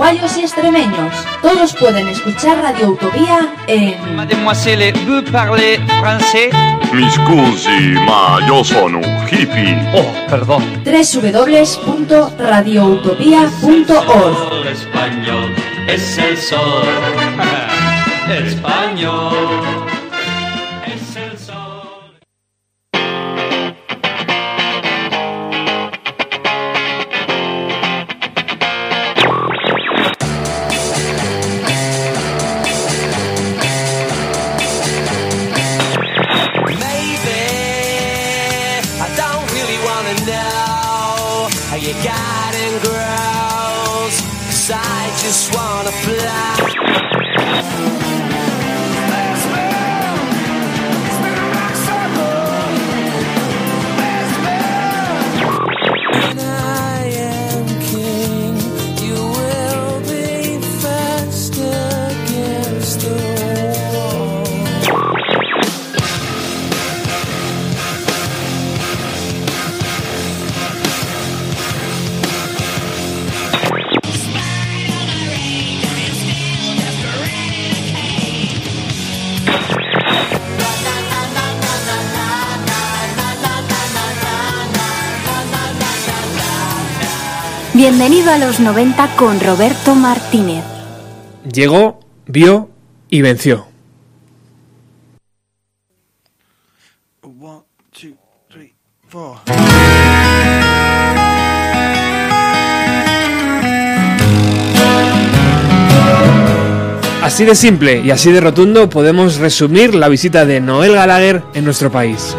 Guayos y extremeños, todos pueden escuchar Radio Utopía en... Mademoiselle, vous parlez français Mi scusi, ma yo sono un hippie. Oh, perdón. www.radioutopía.org Español es el sol. Español Bienvenido a los 90 con Roberto Martínez. Llegó, vio y venció. Así de simple y así de rotundo podemos resumir la visita de Noel Gallagher en nuestro país.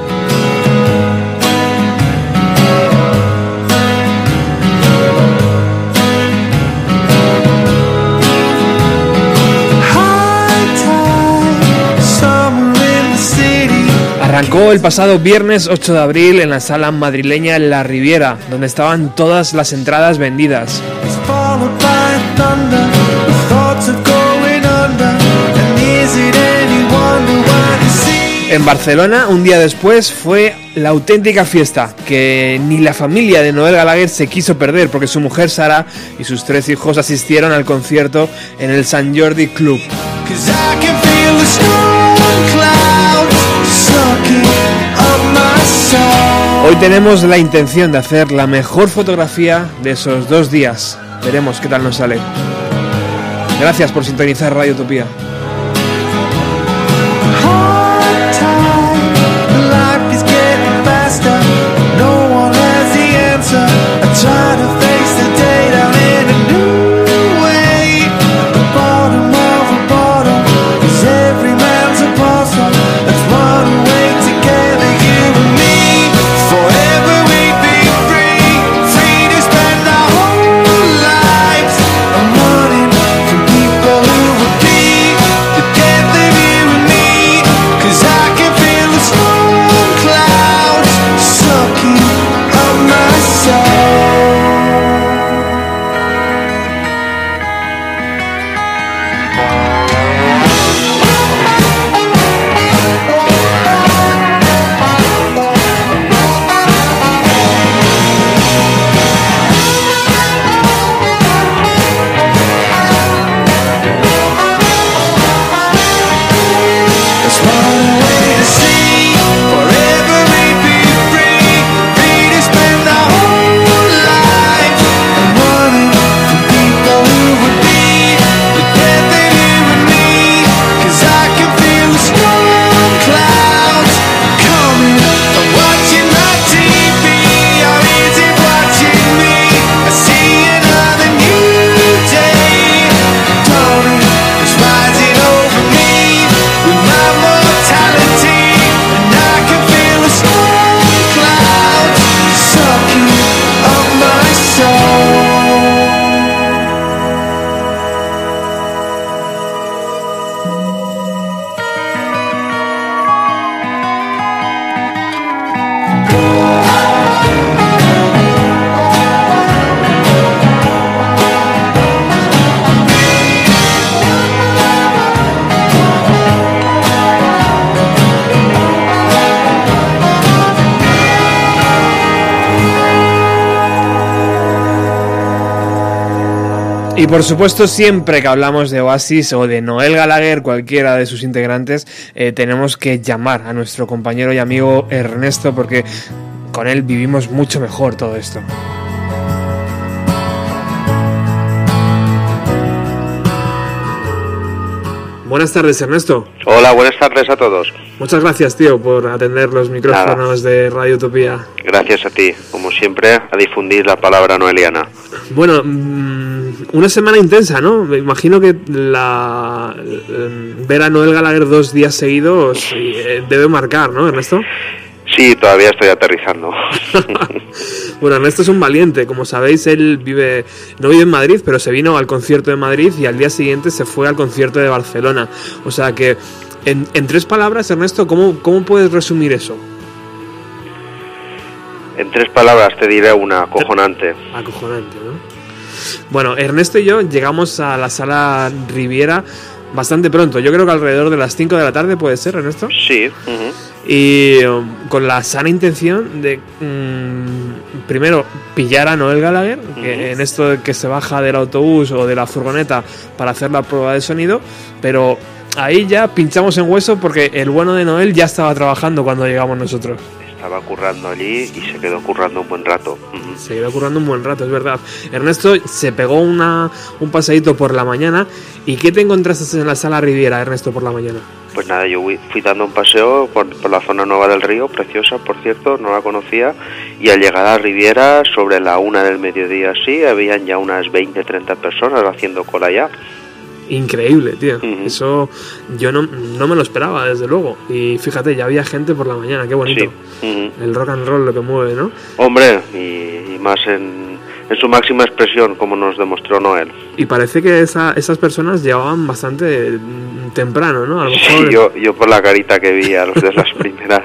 Arrancó el pasado viernes 8 de abril en la sala madrileña La Riviera, donde estaban todas las entradas vendidas. En Barcelona, un día después, fue la auténtica fiesta que ni la familia de Noel Gallagher se quiso perder porque su mujer Sara y sus tres hijos asistieron al concierto en el San Jordi Club. Hoy tenemos la intención de hacer la mejor fotografía de esos dos días. Veremos qué tal nos sale. Gracias por sintonizar Radio Utopía. Por supuesto, siempre que hablamos de Oasis o de Noel Gallagher, cualquiera de sus integrantes, eh, tenemos que llamar a nuestro compañero y amigo Ernesto porque con él vivimos mucho mejor todo esto. Buenas tardes, Ernesto. Hola, buenas tardes a todos. Muchas gracias, tío, por atender los micrófonos de Radio Utopía. Gracias a ti, como siempre, a difundir la palabra noeliana. Bueno, una semana intensa, ¿no? Me imagino que la eh, ver a Noel Gallagher dos días seguidos eh, debe marcar, ¿no, Ernesto? Sí, todavía estoy aterrizando. Bueno, Ernesto es un valiente, como sabéis, él vive, no vive en Madrid, pero se vino al concierto de Madrid y al día siguiente se fue al concierto de Barcelona. O sea que, en, en tres palabras, Ernesto, ¿cómo, ¿cómo puedes resumir eso? En tres palabras te diré una, acojonante. Acojonante. Bueno, Ernesto y yo llegamos a la sala Riviera bastante pronto. Yo creo que alrededor de las 5 de la tarde puede ser, Ernesto. Sí. Y um, con la sana intención de mm, primero pillar a Noel Gallagher, que en esto de que se baja del autobús o de la furgoneta para hacer la prueba de sonido, pero ahí ya pinchamos en hueso porque el bueno de Noel ya estaba trabajando cuando llegamos nosotros. Estaba currando allí y se quedó currando un buen rato. Se quedó currando un buen rato, es verdad. Ernesto se pegó una, un paseíto por la mañana. ¿Y qué te encontraste en la sala Riviera, Ernesto, por la mañana? Pues nada, yo fui, fui dando un paseo por, por la zona nueva del río, preciosa, por cierto, no la conocía, y al llegar a Riviera, sobre la una del mediodía, sí, habían ya unas 20, 30 personas haciendo cola ya. Increíble, tío. Eso yo no, no me lo esperaba, desde luego. Y fíjate, ya había gente por la mañana, qué bonito. Sí. El rock and roll lo que mueve, ¿no? Hombre, y, y más en, en su máxima expresión, como nos demostró Noel. Y parece que esa- esas personas llegaban bastante temprano, ¿no? A lo mejor. Sí, yo, yo por la carita que vi a los de las primeras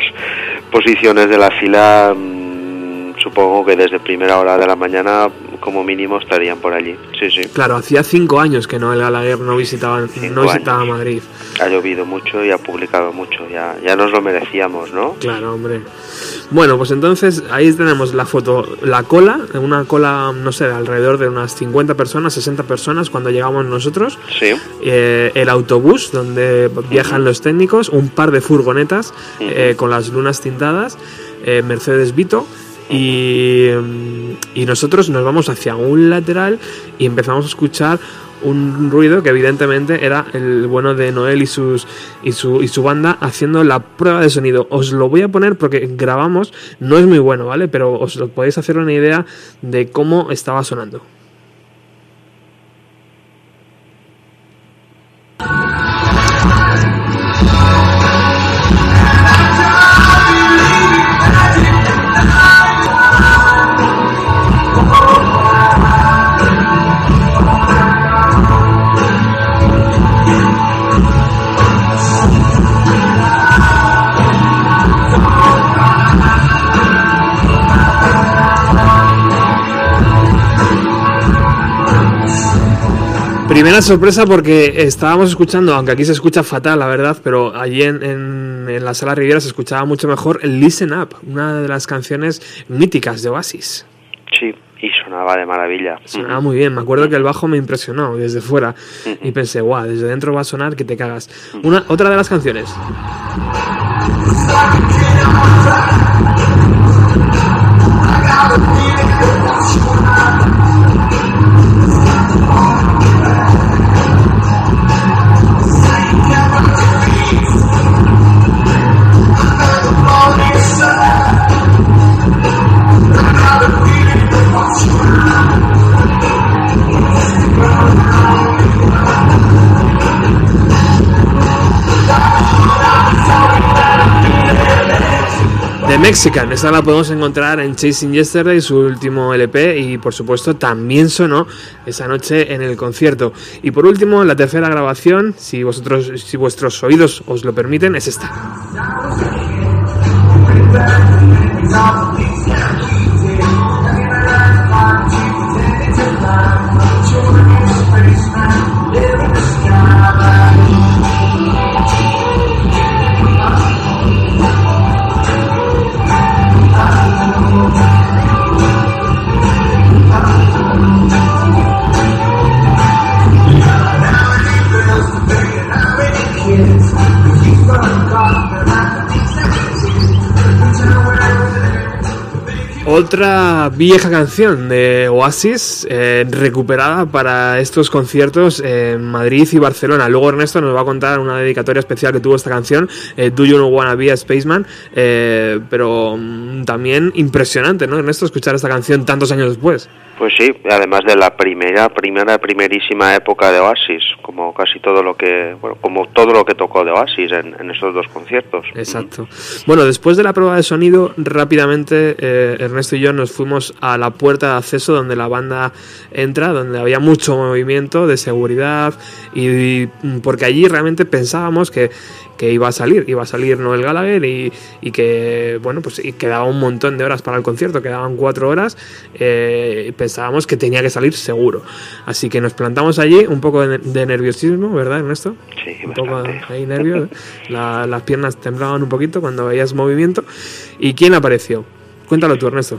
posiciones de la fila, mm, supongo que desde primera hora de la mañana, como mínimo, estarían por allí. Sí, sí. Claro, hacía cinco años que Noel Gallagher no visitaba, Cinco no visitaba años. Madrid. Ha llovido mucho y ha publicado mucho. Ya, ya nos lo merecíamos, ¿no? Claro, hombre. Bueno, pues entonces ahí tenemos la foto, la cola, una cola, no sé, de alrededor de unas 50 personas, 60 personas cuando llegamos nosotros. Sí. Eh, el autobús donde viajan los técnicos, un par de furgonetas eh, con las lunas tintadas, eh, Mercedes Vito. Y, nosotros nos vamos hacia un lateral y empezamos a escuchar un ruido que evidentemente era el bueno de Noel y sus y su, y su banda haciendo la prueba de sonido. Os lo voy a poner porque grabamos, no es muy bueno, ¿vale? Pero os lo podéis hacer una idea de cómo estaba sonando. Primera sorpresa porque estábamos escuchando, aunque aquí se escucha fatal, la verdad, pero allí en, en- en la sala Riviera se escuchaba mucho mejor Listen Up, una de las canciones míticas de Oasis. Sí. Y sonaba de maravilla. Sonaba muy bien, me acuerdo que el bajo me impresionó desde fuera y pensé, guau, desde dentro va a sonar que te cagas. Una, otra de las canciones. Mexican, esta la podemos encontrar en Chasing Yesterday, su último LP, y por supuesto también sonó esa noche en el concierto. Y por último, la tercera grabación, si vosotros, si vuestros oídos os lo permiten, es esta. Otra vieja canción de Oasis eh, recuperada para estos conciertos en Madrid y Barcelona. Luego Ernesto nos va a contar una dedicatoria especial que tuvo esta canción, eh, Do You Know Wanna Be a Spaceman, eh, pero mm, también impresionante, ¿no, Ernesto, escuchar esta canción tantos años después? Pues sí, además de la primera, primera, primerísima época de Oasis, como casi todo lo que, bueno, como todo lo que tocó de Oasis en, en estos dos conciertos. Exacto. Bueno, después de la prueba de sonido, rápidamente eh, Ernesto y yo nos fuimos a la puerta de acceso donde la banda entra, donde había mucho movimiento de seguridad y, y porque allí realmente pensábamos que, que iba a salir, iba a salir Noel Gallagher y, y que, bueno, pues y quedaba un montón de horas para el concierto, quedaban cuatro horas, eh, y pensábamos que tenía que salir seguro. Así que nos plantamos allí, un poco de, de nerviosismo, ¿verdad, Ernesto? Sí, un poco ahí nervios, La- las piernas temblaban un poquito cuando veías movimiento. ¿Y quién apareció? Cuéntalo tú, Ernesto.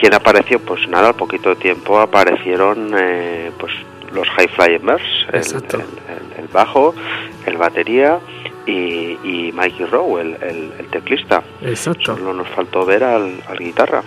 ¿Quién apareció? Pues nada, al poquito tiempo aparecieron eh, pues los High el, el- el- el bajo, el batería y, y Mikey Rowe, el, el- el teclista. Exacto. Solo nos faltó ver al, al guitarra.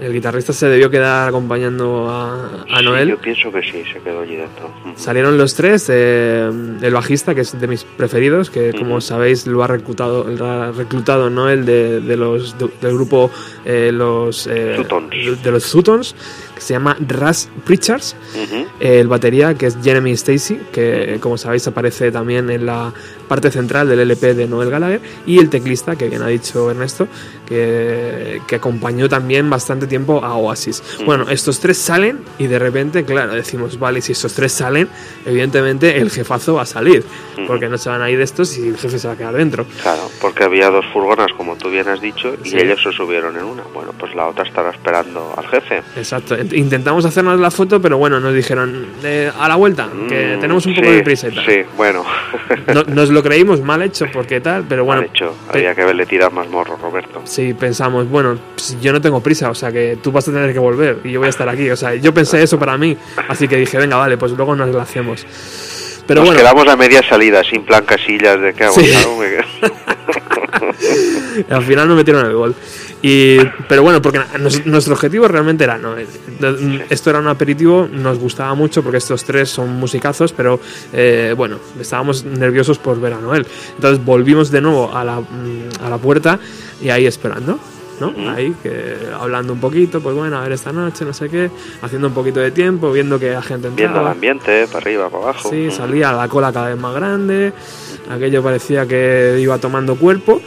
El guitarrista se debió quedar acompañando a, a Sí, Noel. yo pienso que sí, se quedó allí dentro. Salieron los tres, eh, el bajista, que es de mis preferidos, que como sabéis lo ha reclutado, lo ha reclutado Noel de, de los, de- del grupo eh, los, eh, Sutons. de los Sutons, que se llama Russ Pritchards. Ujú. El batería, que es Jeremy Stacy, que como sabéis aparece también en la parte central del LP de Noel Gallagher. Y el teclista, que bien ha dicho Ernesto, que, que acompañó también bastante tiempo a Oasis. Bueno, estos tres salen y de repente, claro, decimos, vale, si estos tres salen, evidentemente el jefazo va a salir, porque no se van a ir estos y el jefe se va a quedar dentro. Claro, porque había dos furgonas, como tú bien has dicho, y Sí. ellos se subieron en una. Bueno, pues la otra estará esperando al jefe. Exacto. Int- Intentamos hacernos la foto, pero bueno, nos dijeron eh, a la vuelta, que Mm, tenemos un poco sí, de prisa y tal. Sí, bueno. No- nos lo creímos mal hecho, porque tal, pero bueno. Mal hecho. pe- Había que verle tirar más morro, Roberto. Sí, pensamos, bueno, pues yo no tengo prisa, o sea que tú vas a tener que volver y yo voy a estar aquí. O sea, yo pensé eso para mí, así que dije, venga, vale, pues luego nos lo hacemos. Pero Nos bueno, quedamos a media salida, sin plan casillas de qué hago. Sí. al final no metieron el gol. Y, pero bueno, porque nos- nuestro objetivo realmente era, no, eh, esto era un aperitivo, nos gustaba mucho porque estos tres son musicazos, pero eh, bueno, estábamos nerviosos por ver a Noel. Entonces volvimos de nuevo a la, mm, a la puerta y ahí esperando. ¿no? Ahí, que, hablando un poquito, pues bueno, a ver esta noche, no sé qué, haciendo un poquito de tiempo, viendo que la gente Viendo el entraba. ambiente, para arriba, para abajo. Sí, salía la cola cada vez más grande, aquello parecía que iba tomando cuerpo.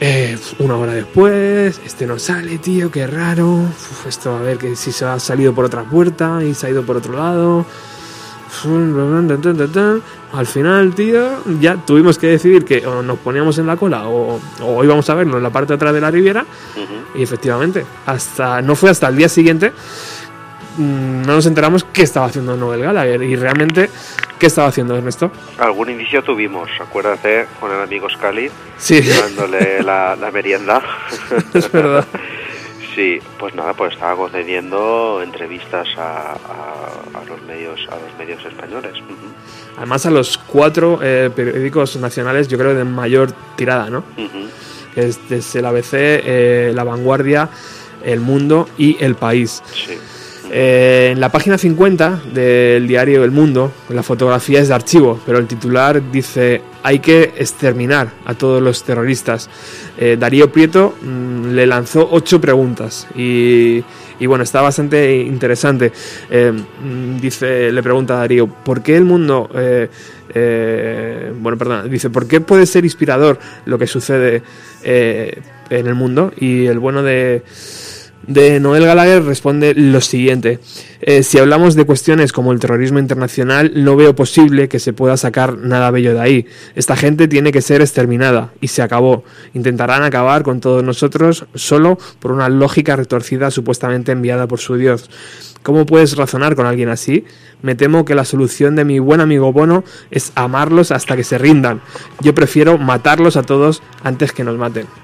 Eh, una hora después, este no sale, tío, qué raro. Uf, esto a ver que si se ha salido por otra puerta y se ha ido por otro lado. Al final, tío, ya tuvimos que decidir que o nos poníamos en la cola o, o íbamos a verlo en la parte de atrás de la riviera. Y efectivamente, hasta no fue hasta el día siguiente mm, no nos enteramos qué estaba haciendo Noel Gallagher y realmente qué estaba haciendo Ernesto. Algún indicio tuvimos, acuérdate, con el amigo Scali, Sí, dándole la, la merienda. es verdad. Sí, pues nada, pues estaba concediendo entrevistas a, a- a los medios a los medios españoles. Además a los cuatro eh, periódicos nacionales, yo creo de mayor tirada, ¿no? ujú. Que es desde el ABC, eh, La Vanguardia, El Mundo y El País. Sí. Eh, en la página 50 del diario El Mundo, la fotografía es de archivo, pero el titular dice hay que exterminar a todos los terroristas. Eh, Darío Prieto mm, le lanzó ocho preguntas y, bueno, está bastante interesante. Eh, mm, dice, le pregunta a Darío, ¿por qué el mundo... bueno, perdón, dice, ¿por qué puede ser inspirador lo que sucede en el mundo? Y el bueno de, de Noel Gallagher responde lo siguiente. Eh, si hablamos de cuestiones como el terrorismo internacional, no veo posible que se pueda sacar nada bello de ahí. Esta gente tiene que ser exterminada y se acabó. Intentarán acabar con todos nosotros solo por una lógica retorcida supuestamente enviada por su Dios. ¿Cómo puedes razonar con alguien así? Me temo que la solución de mi buen amigo Bono es amarlos hasta que se rindan. Yo prefiero matarlos a todos antes que nos maten.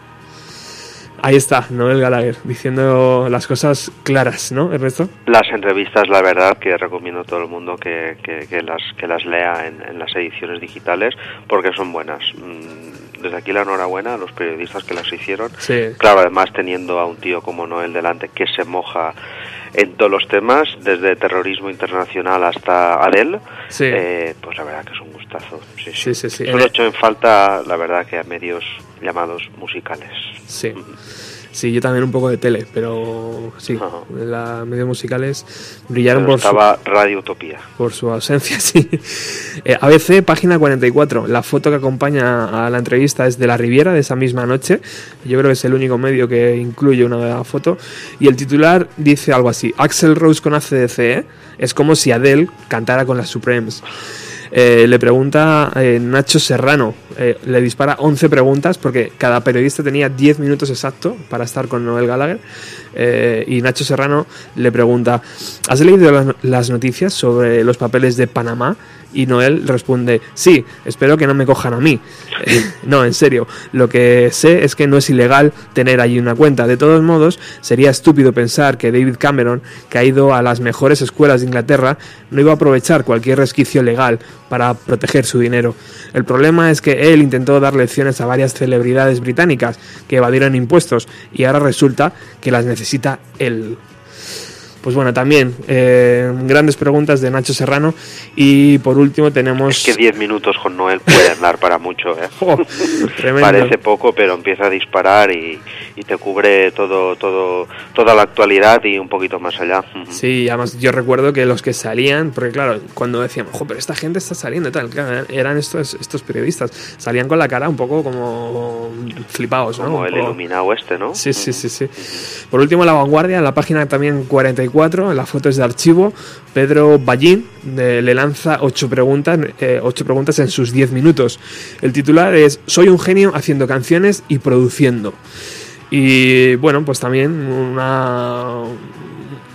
Ahí está, Noel Gallagher, diciendo las cosas claras, ¿no, Ernesto? Las entrevistas, la verdad, que recomiendo a todo el mundo que, que- que las, que las lea en, en las ediciones digitales porque son buenas. Mm, desde aquí la enhorabuena a los periodistas que las hicieron. Sí. Claro, además teniendo a un tío como Noel delante que se moja en todos los temas, desde terrorismo internacional hasta Adele, Sí. eh, pues la verdad que es un gustazo. Sí, Sí, sí, sí. Solo hecho en falta, la verdad, que a medios llamados musicales. Sí. Sí, yo también un poco de tele, pero sí, las medios musicales brillaron Pero por su, Radio Utopía. por su ausencia, sí. Eh, ABC, página 44. La foto que acompaña a la entrevista es de la Riviera de esa misma noche. Yo creo que es el único medio que incluye una foto. Y el titular dice algo así: Axel Rose con ACDC ¿eh? es como si Adele cantara con las Supremes. Eh, le pregunta eh, Nacho Serrano, eh, le dispara 11 preguntas porque cada periodista tenía 10 minutos exacto para estar con Noel Gallagher. Y Nacho Serrano le pregunta, ¿has leído las noticias sobre los papeles de Panamá? Y Noel responde, sí, espero que no me cojan a mí. No, en serio, lo que sé es que no es ilegal tener allí una cuenta. De todos modos, sería estúpido pensar que David Cameron, que ha ido a las mejores escuelas de Inglaterra, no iba a aprovechar cualquier resquicio legal para proteger su dinero. El problema es que él intentó dar lecciones a varias celebridades británicas que evadieron impuestos y ahora resulta que las necesita él. Pues bueno, también eh, grandes preguntas de Nacho Serrano y por último tenemos... Es que 10 minutos con Noel pueden dar para mucho, ¿eh? ¡Oh! Parece poco, pero empieza a disparar y, y te cubre todo, todo, toda la actualidad y un poquito más allá. Sí, además yo recuerdo que los que salían, porque claro, cuando decíamos, ojo, pero esta gente está saliendo y tal, claro, eran estos, estos periodistas, salían con la cara un poco como flipados, ¿no? Como el poco- iluminado este, ¿no? Sí, sí, sí, sí. Por último, La Vanguardia, la página también 44, la foto es de archivo. Pedro Ballín de- le lanza ocho preguntas, eh, ocho preguntas en sus 10 minutos. El titular es Soy un genio haciendo canciones y produciendo. Y bueno, pues también una,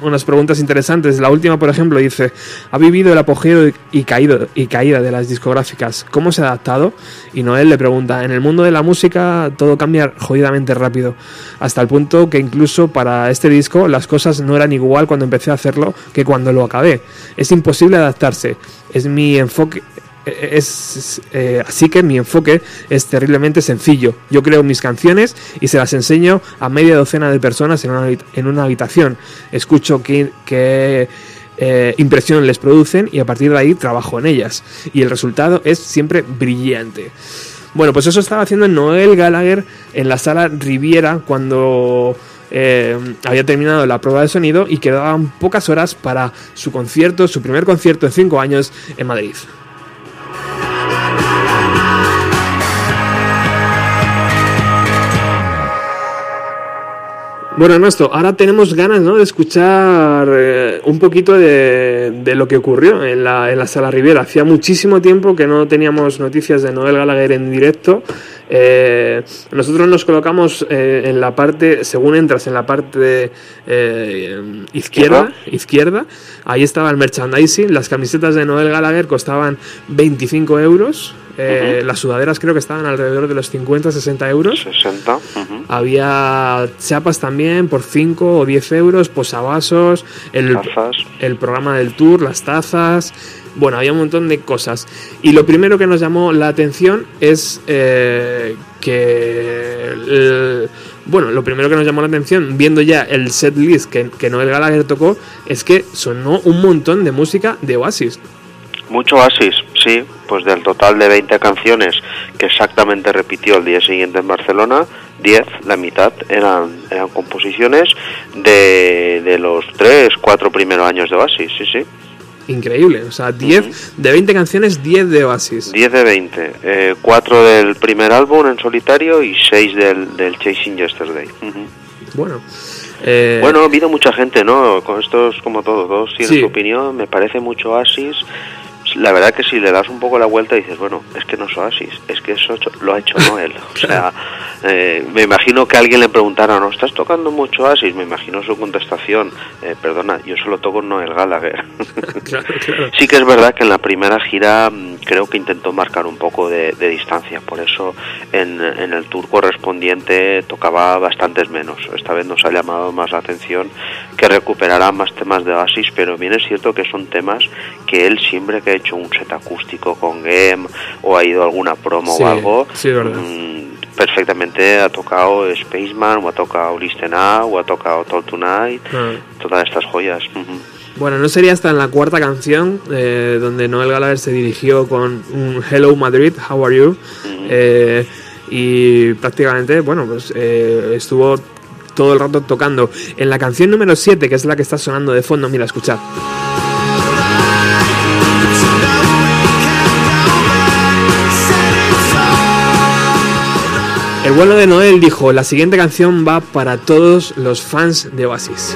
unas preguntas interesantes. La última, por ejemplo, dice, ha vivido el apogeo y, caído, y caída de las discográficas. ¿Cómo se ha adaptado? Y Noel le pregunta, en el mundo de la música todo cambia jodidamente rápido. Hasta el punto que incluso para este disco las cosas no eran igual cuando empecé a hacerlo que cuando lo acabé. Es imposible adaptarse. Es mi enfoque, es, eh, así que mi enfoque es terriblemente sencillo. Yo creo mis canciones y se las enseño a media docena de personas en una, en una habitación. Escucho qué, qué, eh, impresión les producen y a partir de ahí trabajo en ellas. Y el resultado es siempre brillante. Bueno, pues eso estaba haciendo Noel Gallagher en la sala Riviera cuando eh, había terminado la prueba de sonido y quedaban pocas horas para su concierto, su primer concierto en cinco años en Madrid. Bueno, Ernesto, ahora tenemos ganas ¿no? de escuchar eh, un poquito de, lo que ocurrió en la, en la Sala Riviera. Hacía muchísimo tiempo que no teníamos noticias de Noel Gallagher en directo. Eh, nosotros nos colocamos eh, en la parte, según entras en la parte eh, izquierda, izquierda, ahí estaba el merchandising. Las camisetas de Noel Gallagher costaban 25 euros. Las sudaderas creo que estaban alrededor de los 50-60 euros. 60. ujú. Había chapas también por 5 o 10 euros, posavasos, el, Tazas. el programa del tour, las tazas. Bueno, había un montón de cosas. Y lo primero que nos llamó la atención es eh, que. bueno, lo primero que nos llamó la atención, viendo ya el set list que, que Noel Gallagher tocó, es que sonó un montón de música de Oasis. Mucho Oasis, sí, pues del total de 20 canciones que exactamente repitió el día siguiente en Barcelona, 10, la mitad eran, eran composiciones de, de los 3, 4 primeros años de Oasis, sí, sí. Increíble, o sea, 10 de 20 canciones, 10 de Oasis. 10 de 20, eh, 4 del primer álbum en solitario y 6 del, del Chasing Yesterday. Bueno, eh, Bueno, ha habido mucha gente, ¿no? Con esto es como todo, todos tienen Sí. su opinión, me parece mucho Oasis. La verdad que si le das un poco la vuelta dices, bueno, es que no es Oasis, es que eso lo ha hecho Noel. O sea, eh, me imagino que alguien le preguntara, ¿no estás tocando mucho Oasis? Me imagino su contestación, eh, perdona, yo solo toco Noel Gallagher. claro, claro. Sí que es verdad que en la primera gira mm, creo que intentó marcar un poco de, de distancia, por eso en, en el tour correspondiente tocaba bastantes menos. Esta vez nos ha llamado más la atención que recuperará más temas de Oasis, pero bien es cierto que son temas que él siempre que ha hecho un set acústico con Game o ha ido a alguna promo Sí, o algo, sí, verdad. mm, perfectamente ha tocado Spaceman, o ha tocado Listen Up, o ha tocado Talk Tonight, Ah. todas estas joyas. Bueno, no sería hasta en la cuarta canción eh, donde Noel Gallagher se dirigió con un Hello Madrid, How are you? Eh, y prácticamente, bueno, pues eh, estuvo todo el rato tocando. En la canción número 7, que es la que está sonando de fondo, mira, escuchad. El bueno de Noel dijo, la siguiente canción va para todos los fans de Oasis.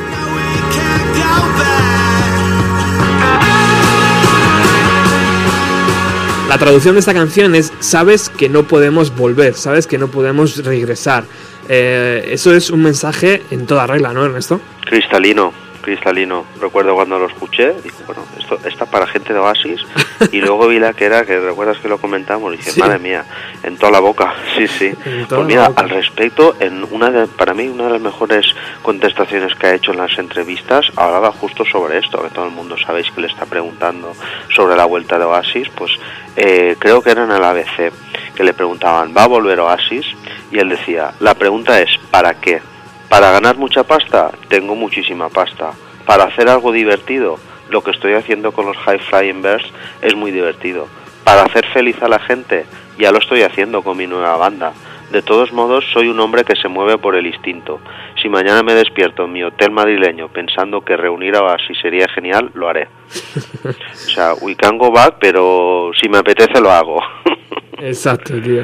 La traducción de esta canción es sabes que no podemos volver, sabes que no podemos regresar. Eh, eso es un mensaje en toda regla, ¿no, Ernesto? Cristalino, cristalino. Recuerdo cuando lo escuché, dije, bueno, esto está para gente de Oasis. Y luego vi la que era, que recuerdas que lo comentamos, y dije, Sí. madre mía, en toda la boca. Sí, sí. Pues mira, al respecto, en una de, para mí, una de las mejores contestaciones que ha hecho en las entrevistas, hablaba justo sobre esto, que todo el mundo sabéis que le está preguntando sobre la vuelta de Oasis, pues eh, creo que era en el ABC, que le preguntaban, ¿va a volver Oasis? Y él decía, la pregunta es, ¿para qué? Para ganar mucha pasta, tengo muchísima pasta. Para hacer algo divertido, lo que estoy haciendo con los High Flying Birds es muy divertido. Para hacer feliz a la gente, ya lo estoy haciendo con mi nueva banda. De todos modos, soy un hombre que se mueve por el instinto. Si mañana me despierto en mi hotel madrileño pensando que reunir a Oasis sería genial, lo haré. O sea, we can go back, pero si me apetece lo hago. Exacto, tío.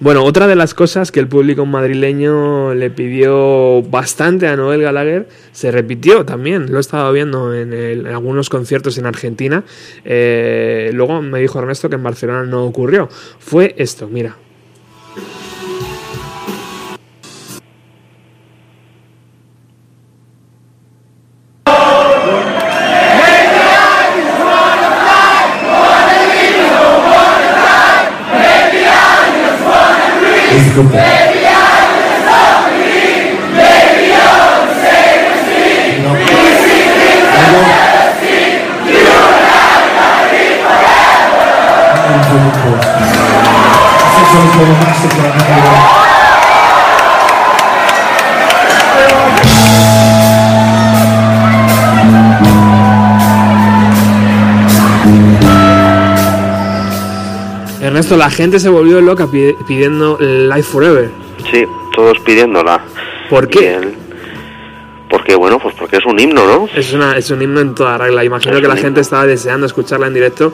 Bueno, otra de las cosas que el público madrileño le pidió bastante a Noel Gallagher se repitió también. Lo he estado viendo en, el- algunos conciertos en Argentina. Eh, luego me dijo Ernesto que en Barcelona no ocurrió. Fue esto, mira. Ernesto, la gente se volvió loca pi- pidiendo Life Forever. sí, todos pidiéndola. ¿Por qué? él- porque, bueno, pues porque es un himno, ¿no? Es, una, es un himno en toda regla. Imagino Es que la gente estaba deseando escucharla en directo.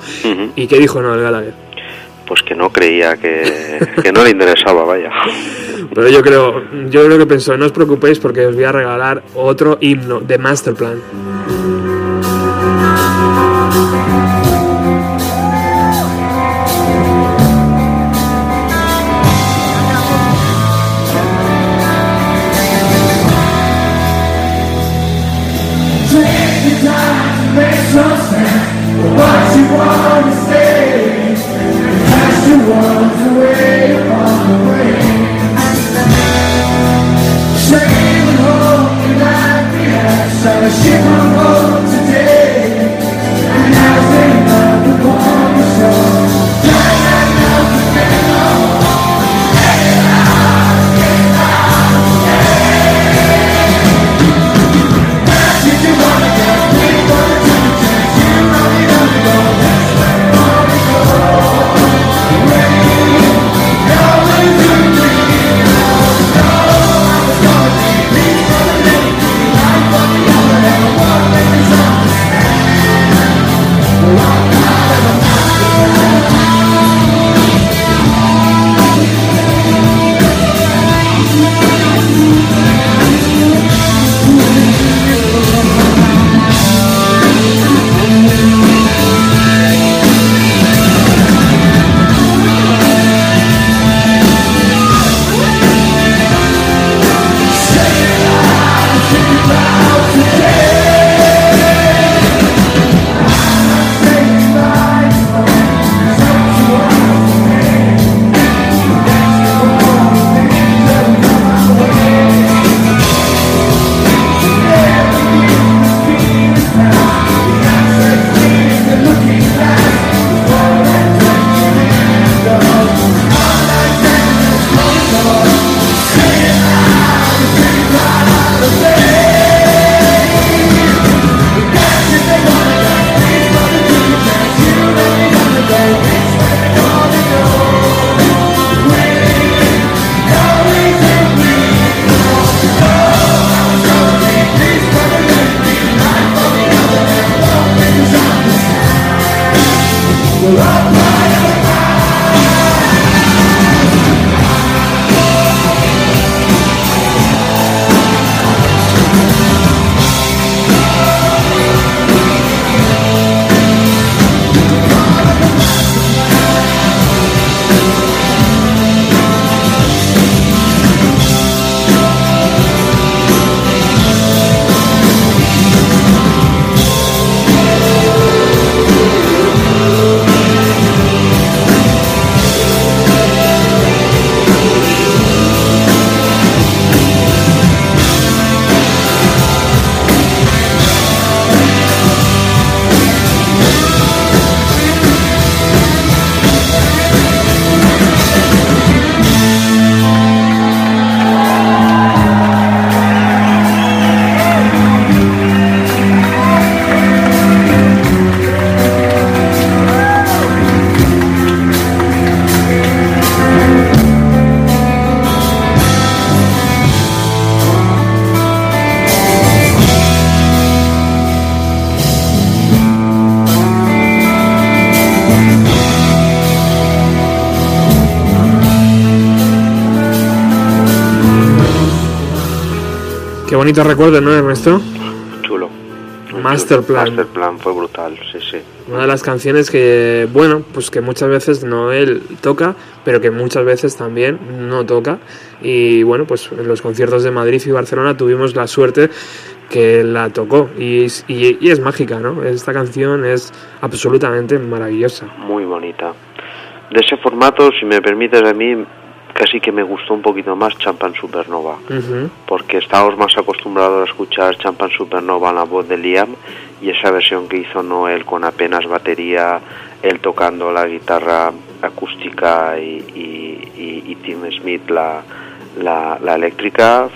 ¿Y qué dijo Noel Gallagher? Pues que no creía que, que no le interesaba, vaya. Pero yo creo, yo creo que pensó, no os preocupéis porque os voy a regalar otro himno de Masterplan. Ship on board Qué bonito recuerdo, ¿no, Ernesto? Chulo. Masterplan. Masterplan fue brutal, sí, sí. Una de las canciones que, bueno, pues que muchas veces Noel toca, pero que muchas veces también no toca. Y bueno, pues en los conciertos de Madrid y Barcelona tuvimos la suerte que la tocó. Y, y es mágica, ¿no? Esta canción es absolutamente maravillosa. Muy bonita. De ese formato, si me permites a mí, casi que me gustó un poquito más Champan Supernova. Porque estábamos más acostumbrados a escuchar Champan Supernova en la voz de Liam y esa versión que hizo Noel con apenas batería, él tocando la guitarra acústica y, y- y- y Tim Smith la, la, la eléctrica,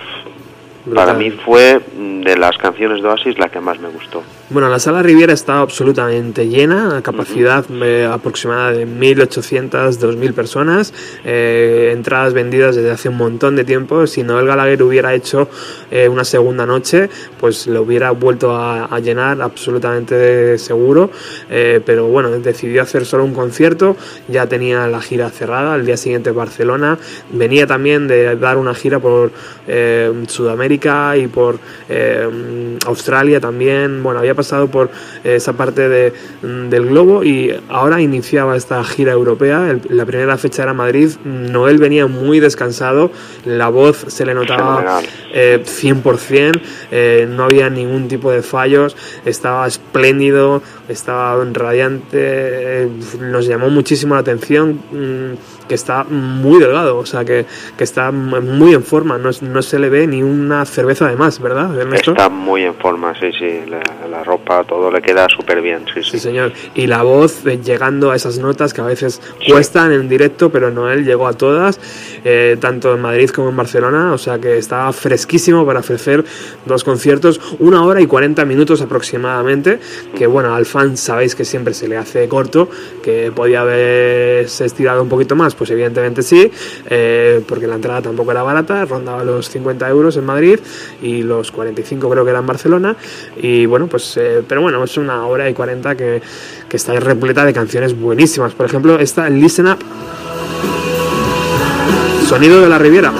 para mí fue de las canciones de Oasis la que más me gustó. Bueno, la sala Riviera está absolutamente llena, a capacidad eh, aproximada de 1.800, 2.000 personas, eh, entradas vendidas desde hace un montón de tiempo. Si Noel Gallagher hubiera hecho eh, una segunda noche, pues lo hubiera vuelto a, a llenar absolutamente seguro. Pero bueno, decidió hacer solo un concierto, ya tenía la gira cerrada, al día siguiente Barcelona, venía también de dar una gira por Sudamérica y por Australia también, bueno, había pasado por eh, esa parte de, mm, del globo y ahora iniciaba esta gira europea, El- la primera fecha era Madrid, Noel venía muy descansado, la voz se le notaba eh, 100%, eh, no había ningún tipo de fallos, estaba espléndido, estaba radiante, nos llamó muchísimo la atención mm, que está muy delgado, o sea, que, que está muy en forma, no, no se le ve ni una cerveza de más, ¿verdad, Ernesto? Está muy en forma, sí, sí, la, la ropa, todo le queda súper bien, sí, sí. Sí, señor. Y la voz eh, llegando a esas notas que a veces cuestan en directo, pero Noel llegó a todas, eh, tanto en Madrid como en Barcelona, o sea que estaba fresquísimo para ofrecer dos conciertos, una hora y 40 minutos aproximadamente, que bueno, al fan sabéis que siempre se le hace corto, que podía haberse estirado un poquito más, pues evidentemente sí, eh, porque la entrada tampoco era barata, rondaba los 50 euros en Madrid y los 45 creo que era en Barcelona, y bueno, pues, eh, pero bueno, es una hora y 40 que, que está repleta de canciones buenísimas, por ejemplo, esta Listen Up, Sonido de la Riviera.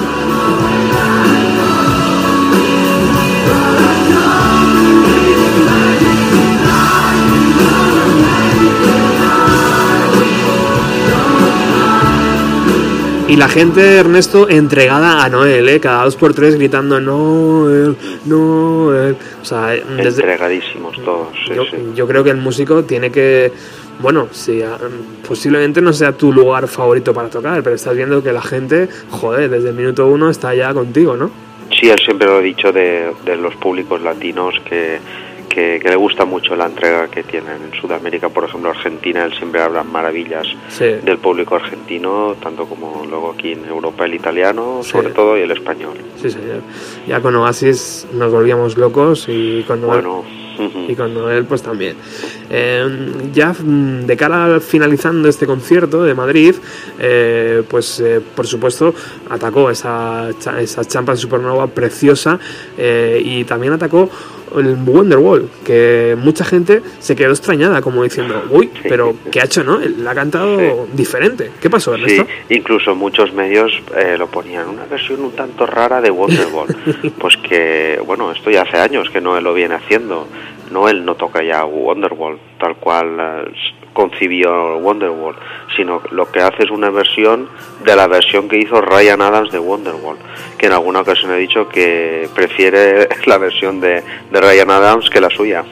Y la gente, Ernesto, entregada a Noel, ¿eh? cada dos por tres gritando Noel, Noel. O sea, desde, Entregadísimos todos, sí, yo, sí. yo creo que el músico tiene que, bueno, sí, a- posiblemente no sea tu lugar favorito para tocar, pero estás viendo que la gente, joder, desde el minuto uno está ya contigo, ¿no? Sí, él siempre lo ha dicho de, de los públicos latinos que, que, que le gusta mucho la entrega que tienen en Sudamérica, por ejemplo Argentina, él siempre habla maravillas Sí. del público argentino, tanto como luego aquí en Europa el italiano, Sí. sobre todo, y el español. Sí, señor. Ya con Oasis nos volvíamos locos y con Y con Noel pues también. Eh, ya mm, de cara al finalizando este concierto de Madrid, eh, pues eh, por supuesto atacó esa, esa champa supernova preciosa eh, y también atacó el Wonderwall, que mucha gente se quedó extrañada, como diciendo, uy, pero ¿qué ha hecho Noel? La ha cantado diferente. ¿Qué pasó, Sí, Ernesto? incluso muchos medios eh, lo ponían, una versión un tanto rara de Wonderwall. pues que, bueno, esto ya hace años que Noel lo viene haciendo. Noel no toca ya Wonderwall tal cual eh, concibió Wonderwall, sino lo que hace es una versión de la versión que hizo Ryan Adams de Wonderwall, que en alguna ocasión he dicho que prefiere la versión de, de Ryan Adams que la suya.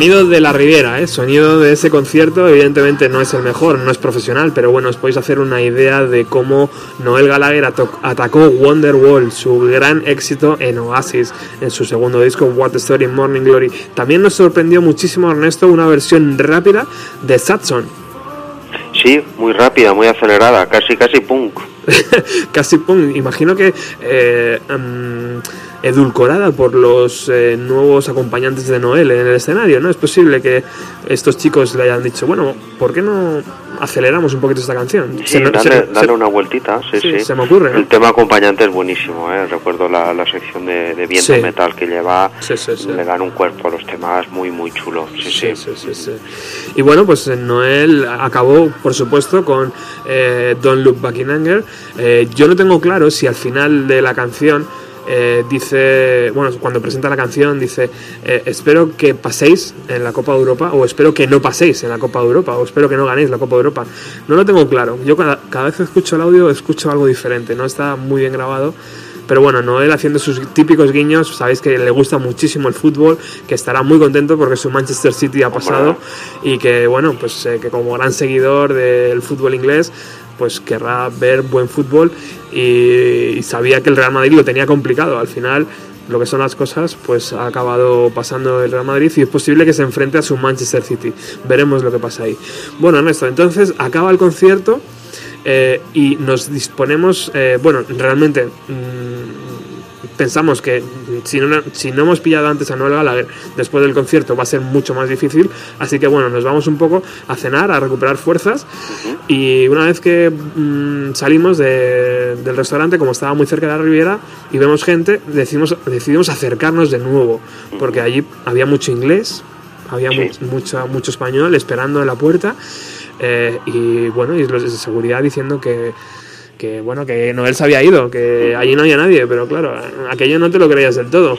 Sonido de la Riviera, ¿eh? sonido de ese concierto, evidentemente no es el mejor, no es profesional, pero bueno, os podéis hacer una idea de cómo Noel Gallagher atacó Wonderwall, su gran éxito en Oasis, en su segundo disco What the Story Morning Glory. También nos sorprendió muchísimo Ernesto una versión rápida de Satson, Sí, muy rápida, muy acelerada, casi casi punk. casi pum, imagino que eh, edulcorada por los eh, nuevos acompañantes de Noel en el escenario, ¿no? Es posible que estos chicos le hayan dicho, bueno, ¿por qué no aceleramos un poquito esta canción? Sí, dale, se- dale se- una vueltita, sí, sí, sí. se me ocurre, ¿no? El tema acompañante es buenísimo, ¿eh? Recuerdo la, la sección de, de viento Sí. metal que lleva, le dan un cuerpo a los temas muy, muy chulo, sí, sí. Sí, sí, sí, sí. Y bueno, pues eh, Noel acabó, por supuesto, con eh, Don't Look Back in Anger. Eh, yo no tengo claro si al final de la canción eh, dice, bueno, cuando presenta la canción dice, eh, espero que paséis en la Copa de Europa o espero que no paséis en la Copa de Europa o espero que no ganéis la Copa de Europa. No lo tengo claro. Yo cada, cada vez que escucho el audio escucho algo diferente, no está muy bien grabado. Pero bueno, Noel haciendo sus típicos guiños, sabéis que le gusta muchísimo el fútbol, que estará muy contento porque su Manchester City ha pasado y que bueno, pues eh, que como gran seguidor del fútbol inglés, pues querrá ver buen fútbol y, sabía que el Real Madrid lo tenía complicado. Al final, lo que son las cosas, pues ha acabado pasando el Real Madrid y es posible que se enfrente a su Manchester City. Veremos lo que pasa ahí. Bueno, Ernesto, entonces acaba el concierto. eh, y nos disponemos, eh, bueno, realmente mm, pensamos que si no, si no hemos pillado antes a Noel Gallagher después del concierto va a ser mucho más difícil, así que bueno, nos vamos un poco a cenar, a recuperar fuerzas. Y una vez que mm, salimos de- del restaurante, como estaba muy cerca de la Riviera y vemos gente, decidimos, decidimos acercarnos de nuevo, porque allí había mucho inglés, había Sí. mu- mucho, mucho español esperando en la puerta eh, y bueno, y los de seguridad diciendo que, que bueno, que Noel se había ido, que allí no había nadie, pero claro, aquello no te lo creías del todo.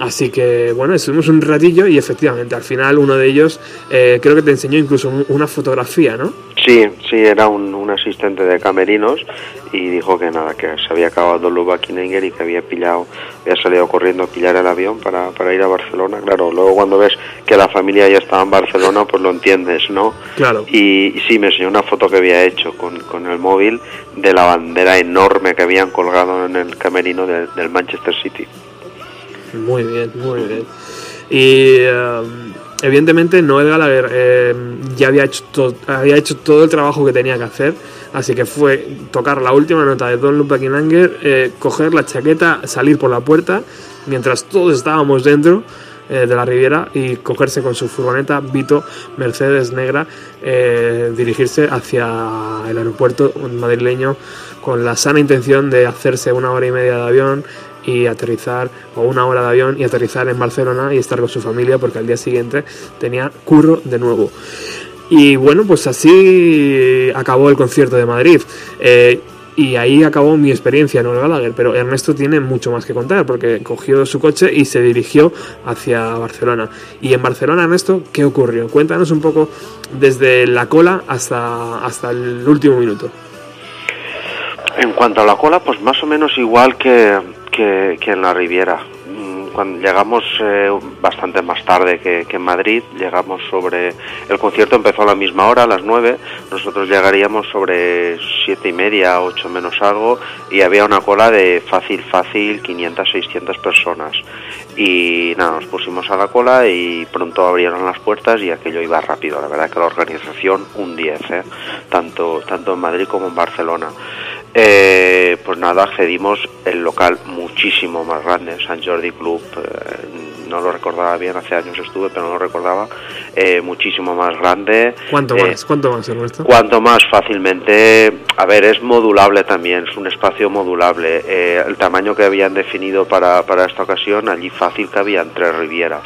Así que bueno, estuvimos un ratillo y efectivamente al final uno de ellos eh, creo que te enseñó incluso un- una fotografía, ¿no? Sí, sí, era un, un asistente de camerinos y dijo que nada, que se había acabado Luba Kininger y que había pillado, había salido corriendo a pillar el avión para, para ir a Barcelona. Claro, luego cuando ves que la familia ya estaba en Barcelona, pues lo entiendes, ¿no? Claro. Y, y sí, me enseñó una foto que había hecho con, con el móvil de la bandera enorme que habían colgado en el camerino del- del Manchester City. Muy bien, muy bien. Y eh, evidentemente Noel Gallagher eh, ya había hecho, había hecho todo el trabajo que tenía que hacer, así que fue tocar la última nota de Don Luke Buckingham, eh, coger la chaqueta, salir por la puerta, mientras todos estábamos dentro eh, de la Riviera y cogerse con su furgoneta Vito Mercedes Negra, eh, dirigirse hacia el aeropuerto madrileño con la sana intención de hacerse una hora y media de avión y aterrizar, o una hora de avión y aterrizar en Barcelona y estar con su familia porque al día siguiente tenía curro de nuevo. Y bueno, pues así acabó el concierto de Madrid. Eh, y ahí acabó mi experiencia en Noel Gallagher, pero Ernesto tiene mucho más que contar porque cogió su coche y se dirigió hacia Barcelona. Y en Barcelona, Ernesto, ¿qué ocurrió? Cuéntanos un poco desde la cola hasta, hasta el último minuto. En cuanto a la cola, pues más o menos igual que, que, que en la Riviera. Cuando llegamos eh, bastante más tarde que, en Madrid, llegamos sobre... El concierto empezó a la misma hora, a las 9, nosotros llegaríamos sobre siete y media, ocho menos algo, y había una cola de fácil, fácil, 500, 600 personas. Y nada, nos pusimos a la cola y pronto abrieron las puertas y aquello iba rápido. La verdad que la organización un 10, ¿eh? tanto, tanto en Madrid como en Barcelona. Eh, pues nada, accedimos el local muchísimo más grande, San Jordi Club, eh, no lo recordaba bien, hace años estuve, pero no lo recordaba, eh, muchísimo más grande. ¿Cuánto Eh, más? ¿Cuánto más, Ernesto? Cuanto más fácilmente, a ver, es modulable también, es un espacio modulable. Eh, el tamaño que habían definido para, para esta ocasión, allí fácil que habían tres rivieras.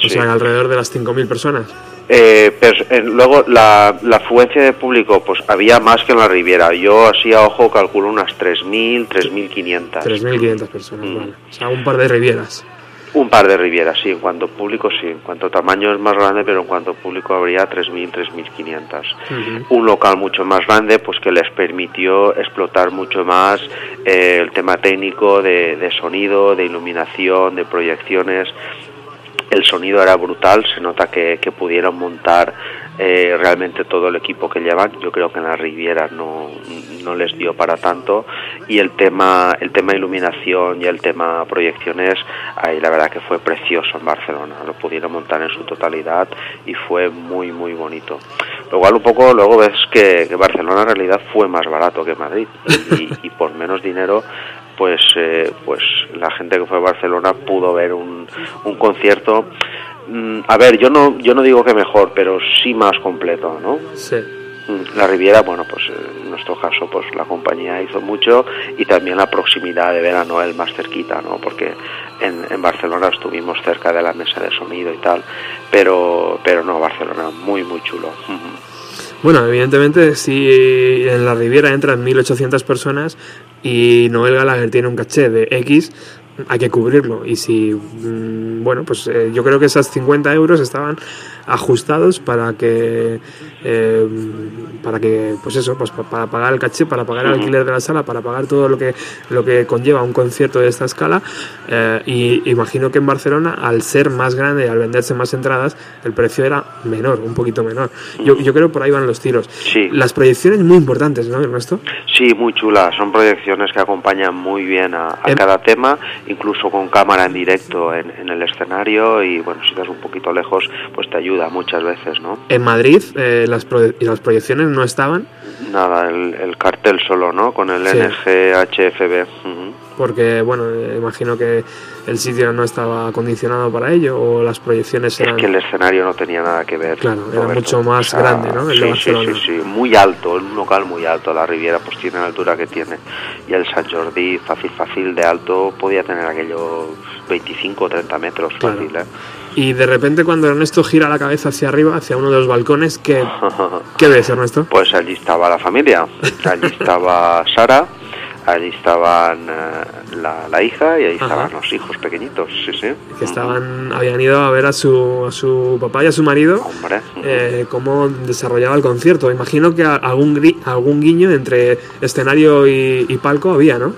Sí. O sea, alrededor de las 5.000 personas. Eh, pers- eh, luego, la, la afluencia de público, pues había más que en la Riviera. Yo así a ojo calculo unas 3.000, 3.500. 3.500 personas, Mm. vale. O sea, un par de rivieras. Un par de rivieras, sí. En cuanto público, sí. En cuanto tamaño es más grande, pero en cuanto público habría 3.000, 3.500. Ujú. un local mucho más grande pues que les permitió explotar mucho más eh, el tema técnico de, de sonido, de iluminación, de proyecciones. El sonido era brutal, se nota que, que pudieron montar eh, realmente todo el equipo que llevan. Yo creo que en la Riviera no, no les dio para tanto. Y el tema, el tema iluminación y el tema proyecciones, ahí la verdad que fue precioso en Barcelona. Lo pudieron montar en su totalidad y fue muy, muy bonito. Lo cual un poco luego ves que, que Barcelona en realidad fue más barato que Madrid y, y por menos dinero pues eh, pues la gente que fue a Barcelona pudo ver un, un concierto mm, a ver yo no yo no digo que mejor pero sí más completo no Sí. Mm, la Riviera bueno pues eh, en nuestro caso pues la compañía hizo mucho y también la proximidad de ver a Noel más cerquita no porque en, en Barcelona estuvimos cerca de la mesa de sonido y tal pero pero no Barcelona muy muy chulo. Bueno, evidentemente, si en la Riviera entran 1.800 personas y Noel Gallagher tiene un caché de X, hay que cubrirlo. Y si, mm, bueno, pues eh, yo creo que esas 50 euros estaban ajustados para que, eh, para que, pues eso, pues pa- para pagar el caché, para pagar el alquiler de la sala, para pagar todo lo que, lo que conlleva un concierto de esta escala. Eh, y imagino que en Barcelona, al ser más grande y al venderse más entradas, el precio era menor, un poquito menor. Yo, yo creo por ahí van los tiros. Sí. Las proyecciones muy importantes, ¿no, Ernesto? Sí, muy chulas. Son proyecciones que acompañan muy bien a, a cada tema, incluso con cámara en directo en, en el escenario y bueno, si estás un poquito lejos, pues te ayuda muchas veces, ¿no? En Madrid eh, las, pro- y las proyecciones no estaban Nada, el, el cartel solo, ¿no? Con el Sí. NGHFB. Ujú. porque, bueno, eh, imagino que el sitio no estaba acondicionado para ello o las proyecciones Es eran... que el escenario no tenía nada que ver. Claro, era Roberto. mucho más grande, ¿no? El de sí, sí, sí, sí, muy alto, un local muy alto. La Riviera pues tiene la altura que tiene. Y el San Jordi, fácil, fácil de alto, podía tener aquello 25 o 30 metros, Claro. fácil, ¿eh? Y de repente cuando Ernesto gira la cabeza hacia arriba, hacia uno de los balcones, ¿qué, ¿qué ves, Ernesto? Pues allí estaba la familia, allí estaba Sara, allí estaban eh, la, la hija y ahí Ajá. estaban los hijos pequeñitos, sí, sí. Que estaban, habían ido a ver a su, a su papá y a su marido Hombre, eh, cómo desarrollaba el concierto. Imagino que algún, gri- algún guiño entre escenario y, y palco había, ¿no?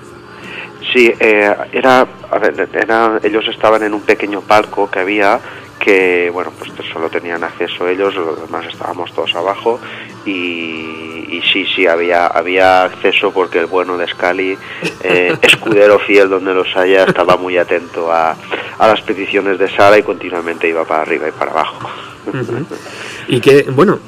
Sí, eh, era, a ver, era, ellos estaban en un pequeño palco que había que, bueno, pues solo tenían acceso ellos, los demás estábamos todos abajo y, y sí, sí, había, había acceso porque el bueno de Scali, eh, escudero fiel donde los haya, estaba muy atento a, a las peticiones de Sara y continuamente iba para arriba y para abajo. Ujú. Y que, bueno,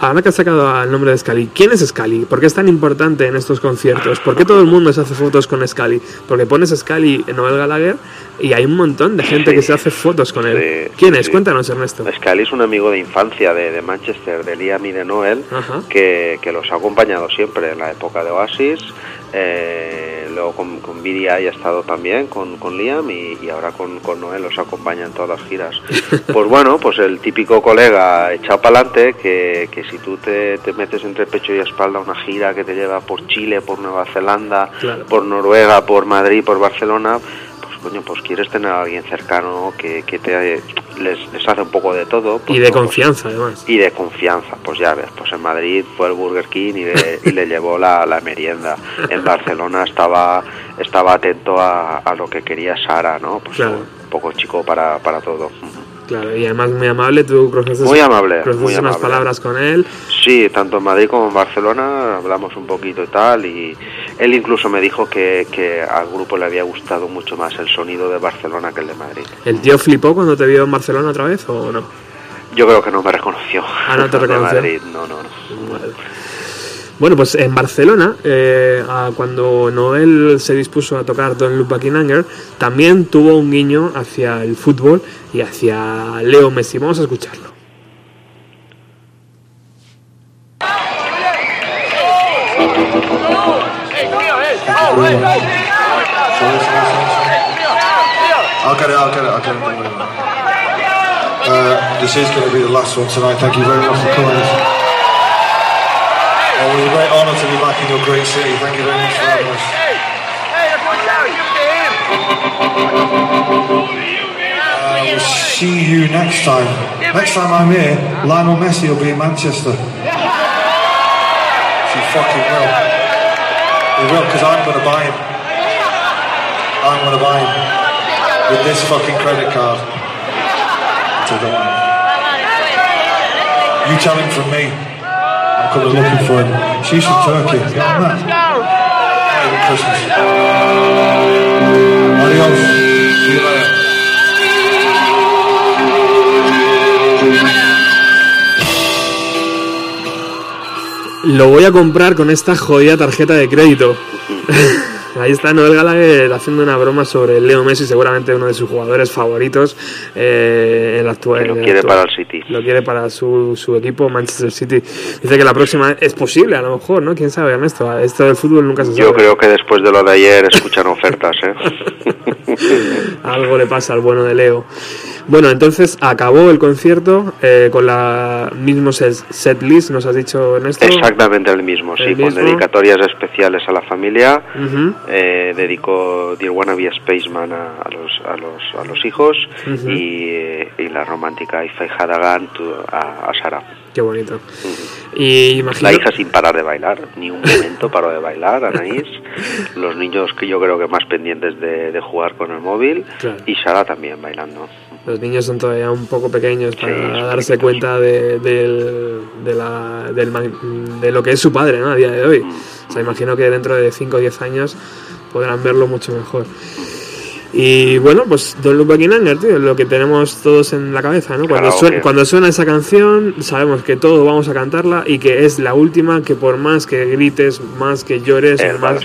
ahora que has sacado el nombre de Scali, ¿quién es Scali? ¿Por qué es tan importante en estos conciertos? ¿Por qué todo el mundo se hace fotos con Scali? Porque pones Scali en Noel Gallagher y hay un montón de gente Sí. que se hace fotos con él. Sí, ¿Quién es? sí. Cuéntanos, Ernesto. Scali es un amigo de infancia de, de Manchester, de Liam y de Noel, que los ha acompañado siempre en la época de Oasis. Eh, luego con, con BDI ha estado también con, con Liam y, y ahora con, con Noel los acompaña en todas las giras. Pues bueno, pues el típico colega echado para adelante que, que si tú te, te metes entre pecho y espalda una gira que te lleva por Chile, por Nueva Zelanda, Claro. por Noruega, por Madrid, por Barcelona, coño, pues quieres tener a alguien cercano que, que te les, les hace un poco de todo. pues Y de no, pues- confianza, además. y de confianza, pues ya ves, pues en Madrid fue el Burger King y le, y le llevó la, la merienda. En Barcelona estaba estaba atento a, a lo que quería Sara, ¿no? Pues Claro. un poco chico para, para todo. Claro, y además muy amable, tú cruzaste, Muy amable, muy unas amable. palabras con él. Sí, tanto en Madrid como en Barcelona hablamos un poquito y tal, y él incluso me dijo que, que al grupo le había gustado mucho más el sonido de Barcelona que el de Madrid. ¿El tío flipó cuando te vio en Barcelona otra vez o no? Yo creo que no me reconoció. Ah, no te De reconoció. Madrid, no, no, no. Vale. Bueno, pues en Barcelona, eh, cuando Noel se dispuso a tocar Don't Look Back in Anger, también tuvo un guiño hacia el fútbol y hacia Leo Messi. Vamos a escucharlo. I'll get it, I'll get it, I'll get it. Uh, this is going to be the last one tonight. Thank you very much for coming. It was a great honour to be back in your great city. Thank you very much for having us. hey Uh, we'll see you next time. Next time I'm here, Lionel Messi will be in Manchester. She fucking will. He will, because I'm going to buy him. I'm going to buy him with this fucking credit card. So don't worry. You tell him from me. I'm coming looking for him. She's from Turkey. You know that? Merry Christmas. Adios. See you later. Lo voy a comprar con esta jodida tarjeta de crédito. Ahí está Noel Gallagher haciendo una broma sobre Leo Messi, seguramente uno de sus jugadores favoritos eh, en la actual. Que lo quiere actual- para el City. Lo quiere para su, su equipo, Manchester City. Dice que la próxima es posible, a lo mejor, ¿no? ¿Quién sabe, Ernesto? Esto del fútbol nunca se sabe. Yo creo que después de lo de ayer escuchan ofertas, ¿eh? Algo le pasa al bueno de Leo. Bueno, entonces acabó el concierto eh, con la mismo set, list, nos has dicho Ernesto. Exactamente el mismo, sí, con dedicatorias especiales a la familia. Eh, dedicó Dear Wanna Be a Spaceman a, a los, a, los, a los hijos y, eh, y la romántica If I Had a Gun to- a, a Sara. Qué bonito. Y imagino... La hija sin parar de bailar, ni un momento paró de bailar, Anaís. Los niños que yo creo que más pendientes de, de jugar con el móvil Claro. y Sara también bailando. Los niños son todavía un poco pequeños para Sí, darse pequeños. cuenta de, del- de, la- de lo que es su padre ¿no? a día de hoy. O sea, imagino que dentro de 5 o 10 años podrán verlo mucho mejor. Y bueno, pues Don't Look Back in Anger, tío, lo que tenemos todos en la cabeza, ¿no? Cuando, suena, cuando suena esa canción, sabemos que todos vamos a cantarla y que es la última, que por más que grites, más que llores, más,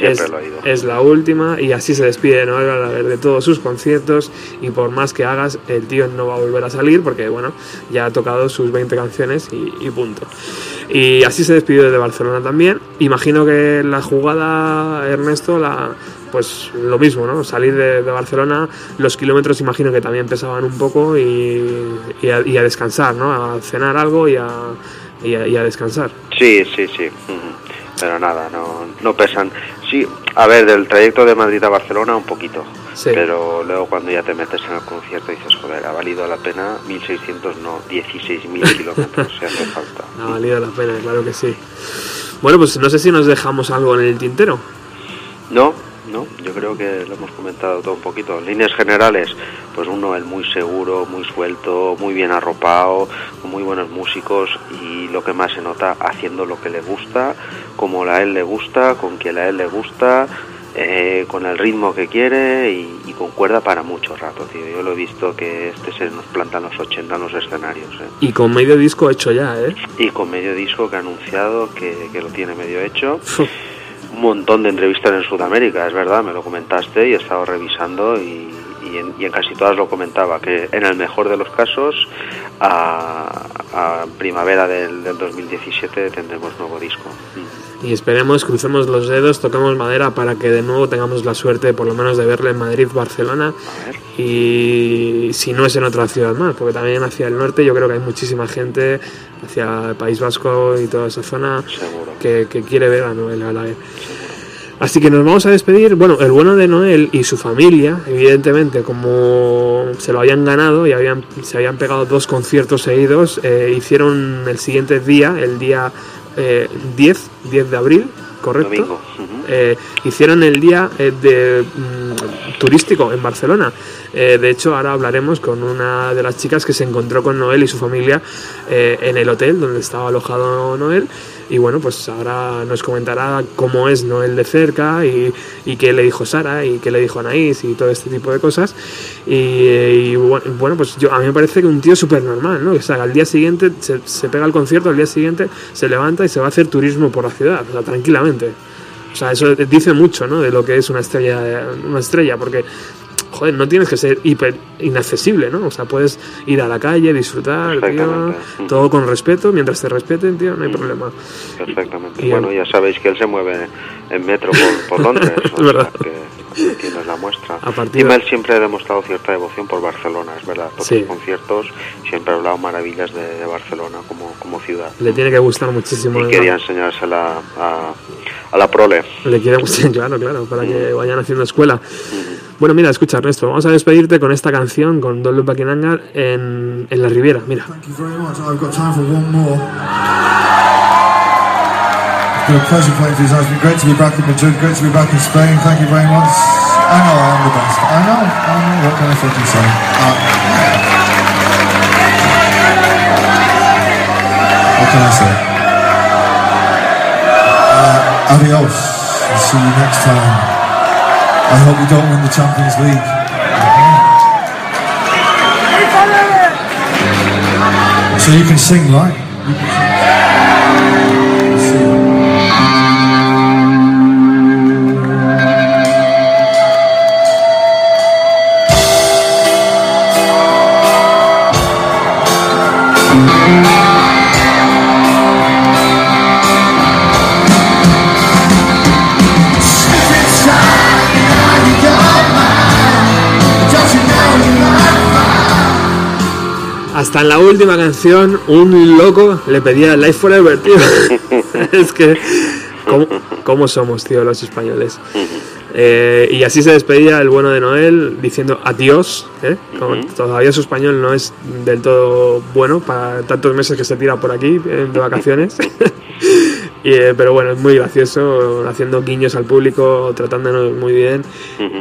es, es la última y así se despide Noel Gallagher de todos sus conciertos y por más que hagas, el tío no va a volver a salir porque, bueno, ya ha tocado sus 20 canciones y, y punto. Y así se despidió de Barcelona también. Imagino que la jugada, Ernesto, la pues lo mismo, ¿no? Salir de, de Barcelona, los kilómetros imagino que también pesaban un poco y, y a, y a descansar, ¿no? A cenar algo y a, y a, descansar. Sí, sí, sí. Pero nada, no, no pesan. Sí, a ver, del trayecto de Madrid a Barcelona un poquito. Sí. Pero luego cuando ya te metes en el concierto dices, joder, ha valido la pena 1.600, no, 16.000 kilómetros, si hace falta. Ha valido la pena, claro que sí. Bueno, pues no sé si nos dejamos algo en el tintero. No, no, yo creo que lo hemos comentado todo un poquito. En líneas generales, pues uno, el muy seguro, muy suelto, muy bien arropado, con muy buenos músicos y lo que más se nota haciendo lo que le gusta, como a él le gusta, con quien a él le gusta, eh, con el ritmo que quiere y, y con cuerda para mucho rato, tío. Yo lo he visto que este se nos planta en los 80 en los escenarios, ¿eh? Y con medio disco hecho ya, ¿eh? Y con medio disco que ha anunciado que, que lo tiene medio hecho. Un montón de entrevistas en Sudamérica, es verdad, me lo comentaste y he estado revisando y, y en, y en casi todas lo comentaba, que en el mejor de los casos, a, a primavera del, del 2017 tendremos nuevo disco. Y esperemos, crucemos los dedos, toquemos madera para que de nuevo tengamos la suerte, por lo menos, de verle en Madrid, Barcelona. Y si no es en otra ciudad más, porque también hacia el norte yo creo que hay muchísima gente, hacia el País Vasco y toda esa zona, que, que quiere ver a Noel Gallagher. Así que nos vamos a despedir. Bueno, el bueno de Noel y su familia, evidentemente, como se lo habían ganado y habían, se habían pegado dos conciertos seguidos, eh, hicieron el siguiente día, el día eh, 10, 10 de abril, ¿correcto? Eh, hicieron el día eh, de mm, turístico en Barcelona. Eh, de hecho, ahora hablaremos con una de las chicas que se encontró con Noel y su familia en el hotel donde estaba alojado Noel. Y bueno, pues ahora nos comentará cómo es Noel de cerca y, y qué le dijo Sara y qué le dijo Anaís y todo este tipo de cosas. Y, y bueno, pues yo, a mí me parece que un tío súper normal, ¿no? Que salga al día siguiente, se, se pega el concierto, al día siguiente se levanta y se va a hacer turismo por la ciudad, o sea, tranquilamente. O sea, eso dice mucho, ¿no? De lo que es una estrella, una estrella, porque joder, no tienes que ser hiper inaccesible, ¿no? O sea, puedes ir a la calle, disfrutar, tío, todo con respeto, mientras te respeten, tío, no hay problema. Perfectamente. Y- bueno, ya sabéis que él se mueve en metro por, por Londres, Es sea, que tienes la muestra. De- él siempre ha demostrado cierta devoción por Barcelona, es verdad. Por Sí. sus conciertos siempre ha hablado maravillas de, de Barcelona como, como ciudad. Le tiene que gustar muchísimo. Y ¿no? quería enseñársela a, a la prole. Le quiere gustar, claro, claro, para que vayan haciendo escuela. Bueno, mira, escucha, Ernesto, vamos a despedirte con esta canción, con in Anger, en, en La Riviera, mira. Thank you very much. I've got time for one more. A pleasure playing for you. It's been great to be back in Madrid, great to be back in Spain. Thank you very much. I know I am the best. I know, I know. What can I fucking say? Uh, what can I say? Uh, adios. I'll see you next time. I hope you don't win the Champions League. So you can sing, right? Hasta en la última canción, un loco le pedía Life Forever, tío. es que, ¿cómo, cómo somos, tío, los españoles? Eh, y así se despedía el bueno de Noel diciendo adiós. ¿eh? Como Todavía su español no es del todo bueno para tantos meses que se tira por aquí eh, de vacaciones. Y, eh, pero bueno, es muy gracioso, haciendo guiños al público, tratándonos muy bien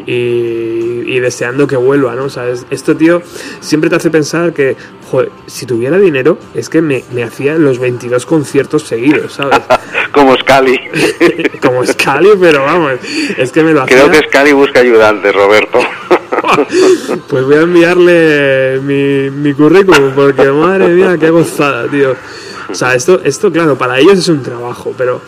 y, y deseando que vuelva, ¿no? O sea, es- esto, tío, siempre te hace pensar que, joder, si tuviera dinero, es que me, me hacía los 22 conciertos seguidos, ¿sabes? Como Scali. Como Scali, pero vamos, es que me lo hacía. Creo que Scali busca ayudantes, Roberto. Pues voy a enviarle mi, mi currículum, porque madre mía, qué gozada, tío. O sea, esto, esto, claro, para ellos es un trabajo, pero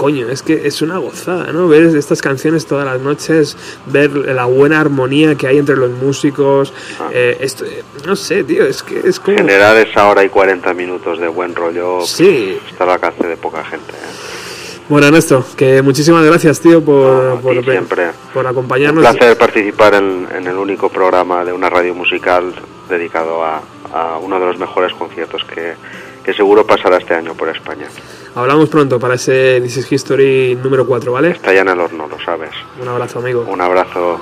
coño, es que es una gozada, ¿no? Ver estas canciones todas las noches, ver la buena armonía que hay entre los músicos, eh, esto, eh, no sé, tío, es que es como... Generar esa hora y 40 minutos de buen rollo Sí. está al alcance de poca gente. ¿eh? Bueno, Ernesto, que muchísimas gracias, tío, por, siempre. por Un acompañarnos. placer participar en, en el único programa de una radio musical dedicado a, a uno de los mejores conciertos que, que seguro pasará este año por España. Hablamos pronto para ese This is History número 4, ¿vale? Está ya en el horno, lo sabes. Un abrazo, amigo. Un abrazo.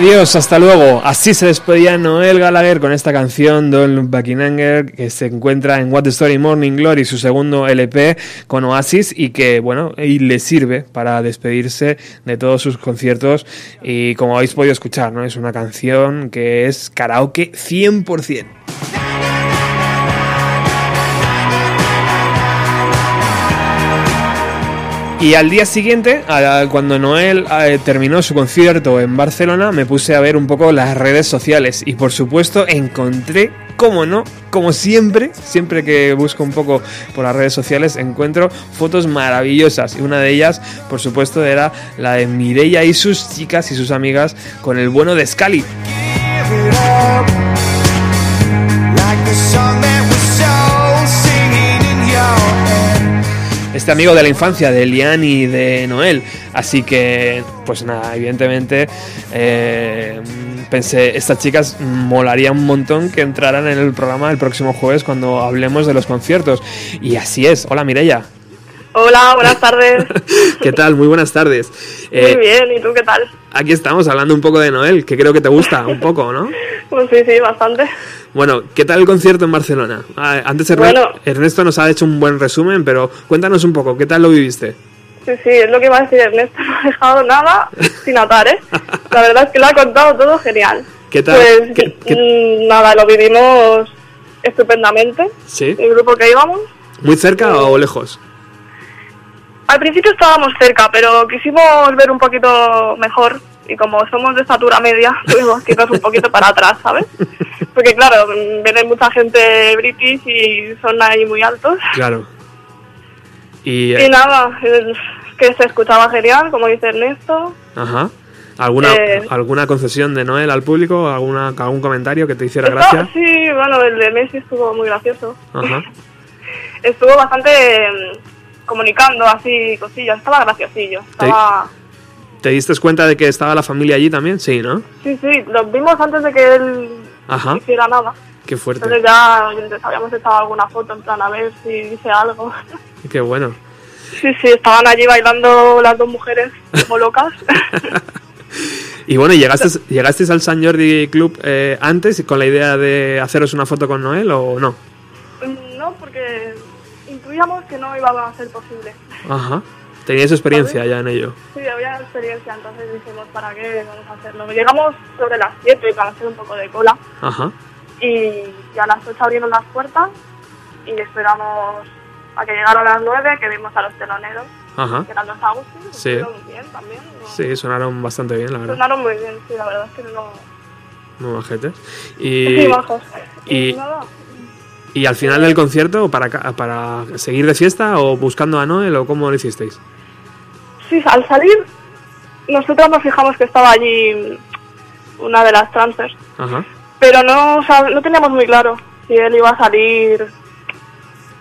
Adiós, hasta luego. Así se despedía Noel Gallagher con esta canción Don't Look Back in Anger que se encuentra en What the Story Morning Glory, su segundo LP con Oasis y que bueno, y le sirve para despedirse de todos sus conciertos y como habéis podido escuchar, ¿no? Es una canción que es karaoke 100%. Y al día siguiente, cuando Noel eh, terminó su concierto en Barcelona, me puse a ver un poco las redes sociales y por supuesto encontré, como no, como siempre, siempre que busco un poco por las redes sociales, encuentro fotos maravillosas y una de ellas, por supuesto, era la de Mireia y sus chicas y sus amigas con el bueno de Scali. Este amigo de la infancia de Lian y de Noel. Así que, pues nada, evidentemente eh, pensé, estas chicas molaría un montón que entraran en el programa el próximo jueves cuando hablemos de los conciertos. Y así es. Hola Mireia. Hola, buenas tardes. ¿Qué tal? Muy buenas tardes. Muy Eh, bien, ¿y tú qué tal? aquí estamos hablando un poco de Noel, que creo que te gusta un poco, ¿no? Pues sí, sí, bastante. Bueno, ¿qué tal el concierto en Barcelona? Ah, Antes Bueno. Ernesto nos ha hecho un buen resumen, pero cuéntanos un poco, ¿qué tal lo viviste? Sí, sí, es lo que iba a decir Ernesto, no ha dejado nada sin atar, ¿eh? La verdad es que lo ha contado todo genial. ¿Qué tal? Pues ¿Qué- qué- mm, nada, lo vivimos estupendamente, ¿Sí? el grupo que íbamos. ¿Muy cerca o lejos? Al principio estábamos cerca, pero quisimos ver un poquito mejor y como somos de estatura media, tuvimos que irnos un poquito para atrás, ¿sabes? Porque claro, viene mucha gente british y son ahí muy altos. Claro. Y, Y eh, nada, es que se escuchaba genial, como dice Ernesto. ajá. ¿Alguna, Eh. ¿Alguna concesión de Noel al público? ¿Alguna, ¿Algún comentario que te hiciera Estaba- gracia? sí, bueno, el de Messi estuvo muy gracioso. Ajá. Estuvo bastante comunicando así cosillas, estaba graciosillo. Estaba... ¿Te diste cuenta de que estaba la familia allí también? Sí, ¿no? Sí, sí, los vimos antes de que él Ajá. hiciera nada. Qué fuerte. Entonces ya habíamos echado alguna foto en plan a ver si dice algo. Qué bueno. Sí, sí, estaban allí bailando las dos mujeres como locas. Y bueno, ¿llegaste, ¿llegasteis al San Jordi Club eh, antes con la idea de haceros una foto con Noel o no? no, porque intuíamos que no iba a ser posible. Ajá. ¿Teníais experiencia ya en ello? Sí, había experiencia, entonces dijimos, ¿para qué vamos a hacerlo? Llegamos sobre las 7 para hacer un poco de cola Ajá. y, y a las 8 abrieron las puertas y esperamos a que llegaran las 9 que vimos a los teloneros, Ajá. que eran los Agustín, Sí. bien también. ¿no? Sí, sonaron bastante bien, la verdad. Sonaron muy bien, sí, la verdad es que no... Muy majetes. Y, Sí, bajos. y- nada, ¿Y al final del concierto, para, para seguir de fiesta o buscando a Noel o cómo lo hicisteis? Sí, al salir, nosotros nos fijamos que estaba allí una de las transfers, Ajá. pero no, no teníamos muy claro si él iba a salir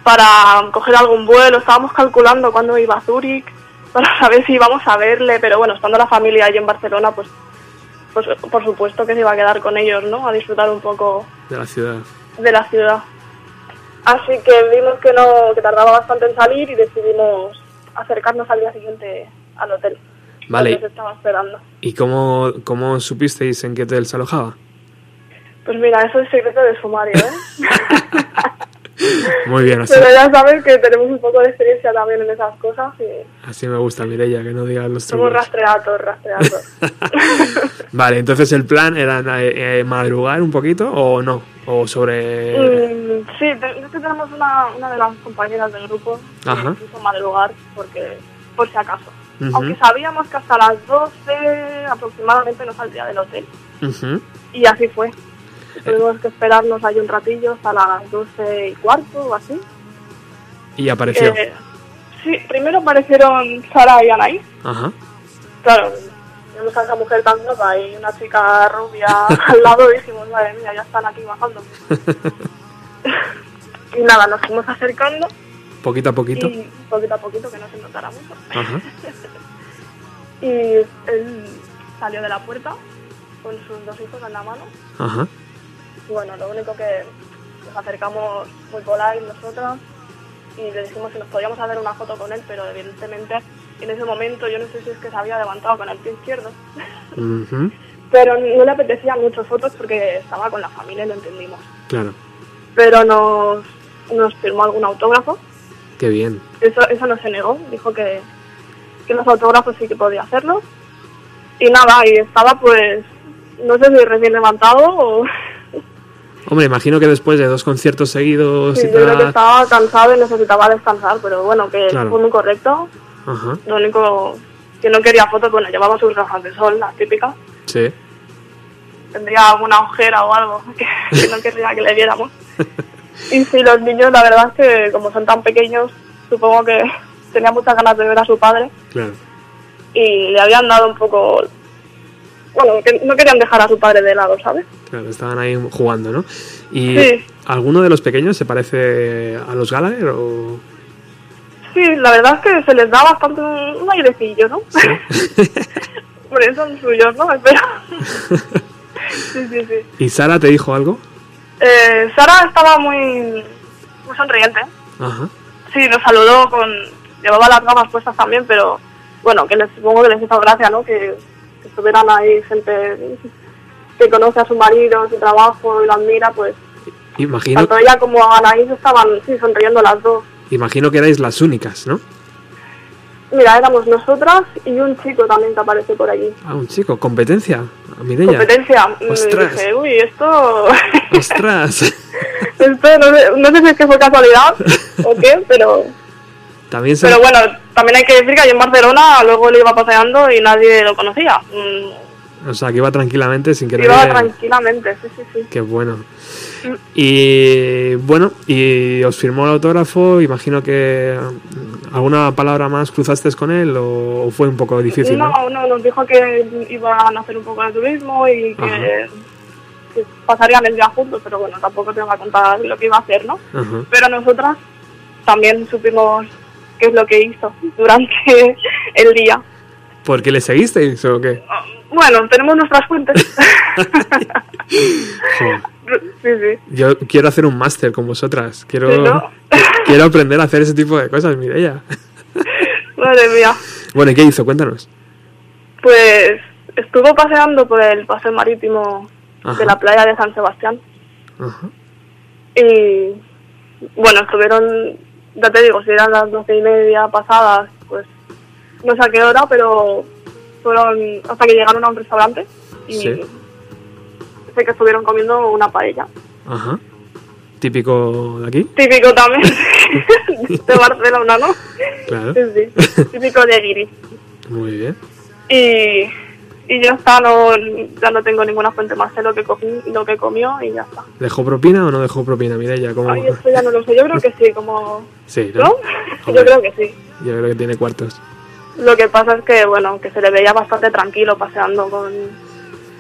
para coger algún vuelo. Estábamos calculando cuándo iba a Zúrich para saber si íbamos a verle, pero bueno, estando la familia allí en Barcelona, pues, pues por supuesto que se iba a quedar con ellos, ¿no? A disfrutar un poco De la ciudad. de la ciudad. Así que vimos que no que tardaba bastante en salir y decidimos acercarnos al día siguiente al hotel. Vale. Se estaba esperando. ¿Y cómo, cómo supisteis en qué hotel se alojaba? Pues mira, eso es secreto de sumario, ¿eh? Muy bien, así, Pero ya sabes que tenemos un poco de experiencia también en esas cosas y así me gusta, Mireia, que no digas los somos trucos. rastreados, rastreados. Vale, entonces el plan era eh, eh, madrugar un poquito o no, o sobre... Mm, sí, es que tenemos una, una de las compañeras del grupo que Ajá. quiso madrugar porque, por si acaso. Aunque sabíamos que hasta las 12 aproximadamente nos saldría del hotel. Y así fue. Tuvimos que esperarnos ahí un ratillo hasta las 12 y cuarto o así. Y apareció. Eh, sí, primero aparecieron Sara y Anaí. Ajá. Claro, vimos a esa mujer tan guapa y una chica rubia al lado y dijimos, madre mía, ya están aquí bajando. y nada, nos fuimos acercando Poquito a poquito. y poquito a poquito que no se notara mucho. Ajá. Y él salió de la puerta con sus dos hijos en la mano. Ajá. Y bueno, lo único que nos acercamos muy polite nosotros y le dijimos si nos podíamos hacer una foto con él, pero evidentemente en ese momento yo no sé si es que se había levantado con el pie izquierdo, pero no le apetecían muchas fotos porque estaba con la familia y lo entendimos. Claro, Pero nos, nos firmó algún autógrafo, qué bien. eso, eso no se negó, dijo que, que los autógrafos sí que podía hacerlo. Y nada, y estaba pues, no sé si recién levantado o... Hombre, imagino que después de dos conciertos seguidos Sí, y yo creo que tal... estaba cansado y necesitaba descansar, pero bueno, que Claro. fue muy correcto. Ajá, Lo único que no quería fotos, bueno, llevaba sus gafas de sol, las típicas. sí. Tendría alguna ojera o algo que, que no querría que le viéramos. Y sí, los niños, la verdad es que como son tan pequeños, supongo que tenía muchas ganas de ver a su padre Claro. y le habían dado un poco... Bueno, que no querían dejar a su padre de lado, ¿sabes? Claro, estaban ahí jugando, ¿no? ¿Y Sí. alguno de los pequeños se parece a los Gallagher o...? Sí, la verdad es que se les da bastante un airecillo, ¿no? Hombre, son suyos, ¿no? Espero. sí, sí, sí. ¿Y Sara te dijo algo? Eh, Sara estaba muy, muy sonriente. Ajá. Sí, nos saludó con... Llevaba las gafas puestas también, pero bueno, que les supongo que les hizo gracia, ¿no? Que, que estuvieran ahí gente que conoce a su marido, su trabajo y lo admira, pues Imagino, tanto ella como Anaís estaban sí, sonriendo las dos. imagino que erais las únicas, ¿no? Mira, éramos nosotras y un chico también que aparece por allí. Ah, un chico, competencia. A Mireia. Competencia. Mm, Ostras. Dije, uy, esto... Ostras. esto no, sé, no sé si es que fue casualidad o qué, pero... También se... Pero bueno, también hay que decir que allí en Barcelona luego le iba paseando y nadie lo conocía. Mm, O sea, que iba tranquilamente sin querer... Iba tranquilamente, sí, sí, sí. Qué bueno. Y bueno, y os firmó el autógrafo, imagino que mm, alguna palabra más cruzaste con él o, o fue un poco difícil, ¿no? No, no, nos dijo que iban a hacer un poco de turismo y que, que pasarían el día juntos, pero bueno, tampoco te va a contar lo que iba a hacer, ¿no? Ajá. Pero nosotras también supimos qué es lo que hizo durante el día. ¿Por qué le seguisteis o qué? Bueno, tenemos nuestras fuentes. Sí, sí. Yo quiero hacer un máster con vosotras. Quiero, Sí, ¿no? quiero aprender a hacer ese tipo de cosas, Mireia. Madre mía. Bueno, ¿y qué hizo? Cuéntanos. Pues estuvo paseando por el paseo marítimo Ajá. de la playa de San Sebastián. Ajá. Y bueno, estuvieron, ya te digo, si eran las doce y media pasadas, pues no sé a qué hora, pero fueron hasta que llegaron a un restaurante y Sí. sé que estuvieron comiendo una paella. Ajá. Típico de aquí. Típico también de Barcelona, ¿no? Claro. Sí, sí. Típico de Guiri. Muy bien. Y, y ya está, no, ya no tengo ninguna fuente más de lo que, comí, lo que comió y ya está. ¿Dejó propina o no dejó propina, Mireia? ¿Cómo? Ay, esto ya no lo sé, yo creo que sí, como... Sí, ¿no? ¿No? Yo creo que sí. Yo creo que tiene cuartos. Lo que pasa es que, bueno, que se le veía bastante tranquilo paseando con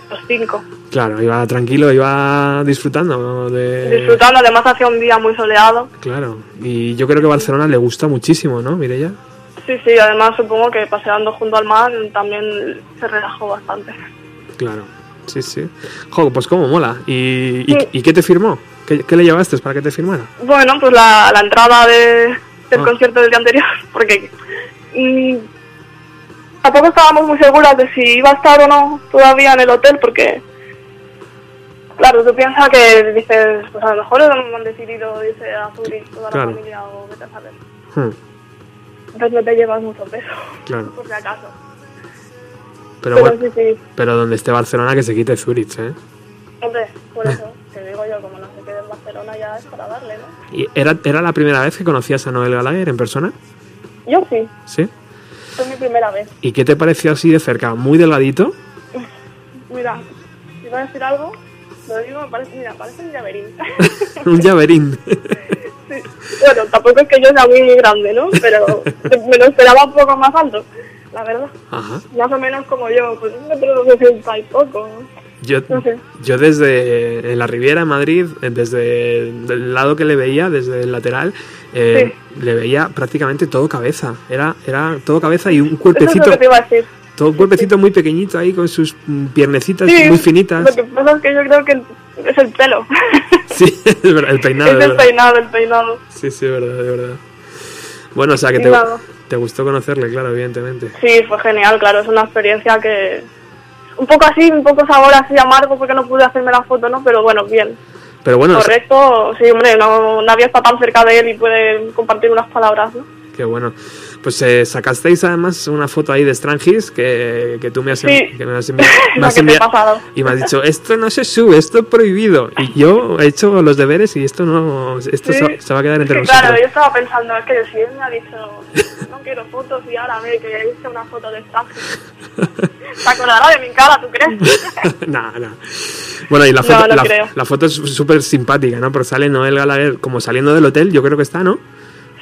los cinco. Claro, iba tranquilo, iba disfrutando. Disfrutando, además hacía un día muy soleado. Claro, y yo creo que Barcelona le gusta muchísimo, ¿no, Mireia? Sí, sí, además supongo que paseando junto al mar también se relajó bastante. Claro, sí, sí. Jo, pues cómo mola. ¿Y, y, Sí. y qué te firmó? ¿Qué, qué le llevaste para que te firmara? Bueno, pues la, la entrada de, del Ah. concierto del día anterior, porque mm, tampoco estábamos muy seguras de si iba a estar o no todavía en el hotel, porque, claro, tú piensas que dices, pues a lo mejor han decidido irse a Zurich toda Claro. la familia o vete a saber. Hmm, Entonces no te llevas mucho peso, claro, por si acaso. pero Pero bueno, sí, sí, pero donde esté Barcelona que se quite Zurich, ¿eh? hombre, por eso, te digo yo, como no se quede en Barcelona ya es para darle, ¿no? ¿Y era, ¿Era la primera vez que conocías a Noel Gallagher en persona? Yo sí, ¿Sí? Fue mi primera vez. ¿Y qué te pareció así de cerca? ¿Muy delgadito? Mira, si iba a decir algo, lo digo, me parece, mira, parece un llaverín. Un llaverín. Sí. Bueno, tampoco es que yo sea muy grande, ¿no? Pero me lo esperaba un poco más alto, la verdad. Ajá. Más o menos como yo, pues un metro sesenta y poco. Yo, yo desde en la Riviera, en Madrid, eh, desde el lado que le veía, desde el lateral, eh, le veía prácticamente todo cabeza. Era, era todo cabeza y un Eso es cuerpecito, a decir. todo un cuerpecito muy pequeñito ahí con sus piernecitas Sí, muy finitas. Lo que pasa es que yo creo que es el pelo. Sí, es verdad, el peinado. es es el verdad. peinado, el peinado. Sí, sí, es verdad, es verdad. Bueno, o sea que. Te gustó conocerle, claro, evidentemente. Sí, fue genial, claro, es una experiencia que... Un poco así, un poco sabor así amargo porque no pude hacerme la foto, ¿no? Pero bueno, bien. Pero bueno, Correcto, sí, hombre, no, nadie está tan cerca de él y puede compartir unas palabras, ¿no? qué bueno. Pues eh, sacasteis además una foto ahí de Strangis que, que tú me has, Sí. que me has me te enviado y me has dicho, esto no se sube, esto es prohibido. Y yo he hecho los deberes y esto no, esto Sí. se, se va a quedar entre Sí, nosotros. claro, yo estaba pensando, es que si él me ha dicho, no quiero fotos y ahora ve que hice una foto de extranjero. ¿Se acordará de mi cara, tú crees? no, no. Bueno, y la foto, no la, foto es súper simpática, ¿no? Porque sale Noel Gallagher como saliendo del hotel, yo creo que está, ¿no?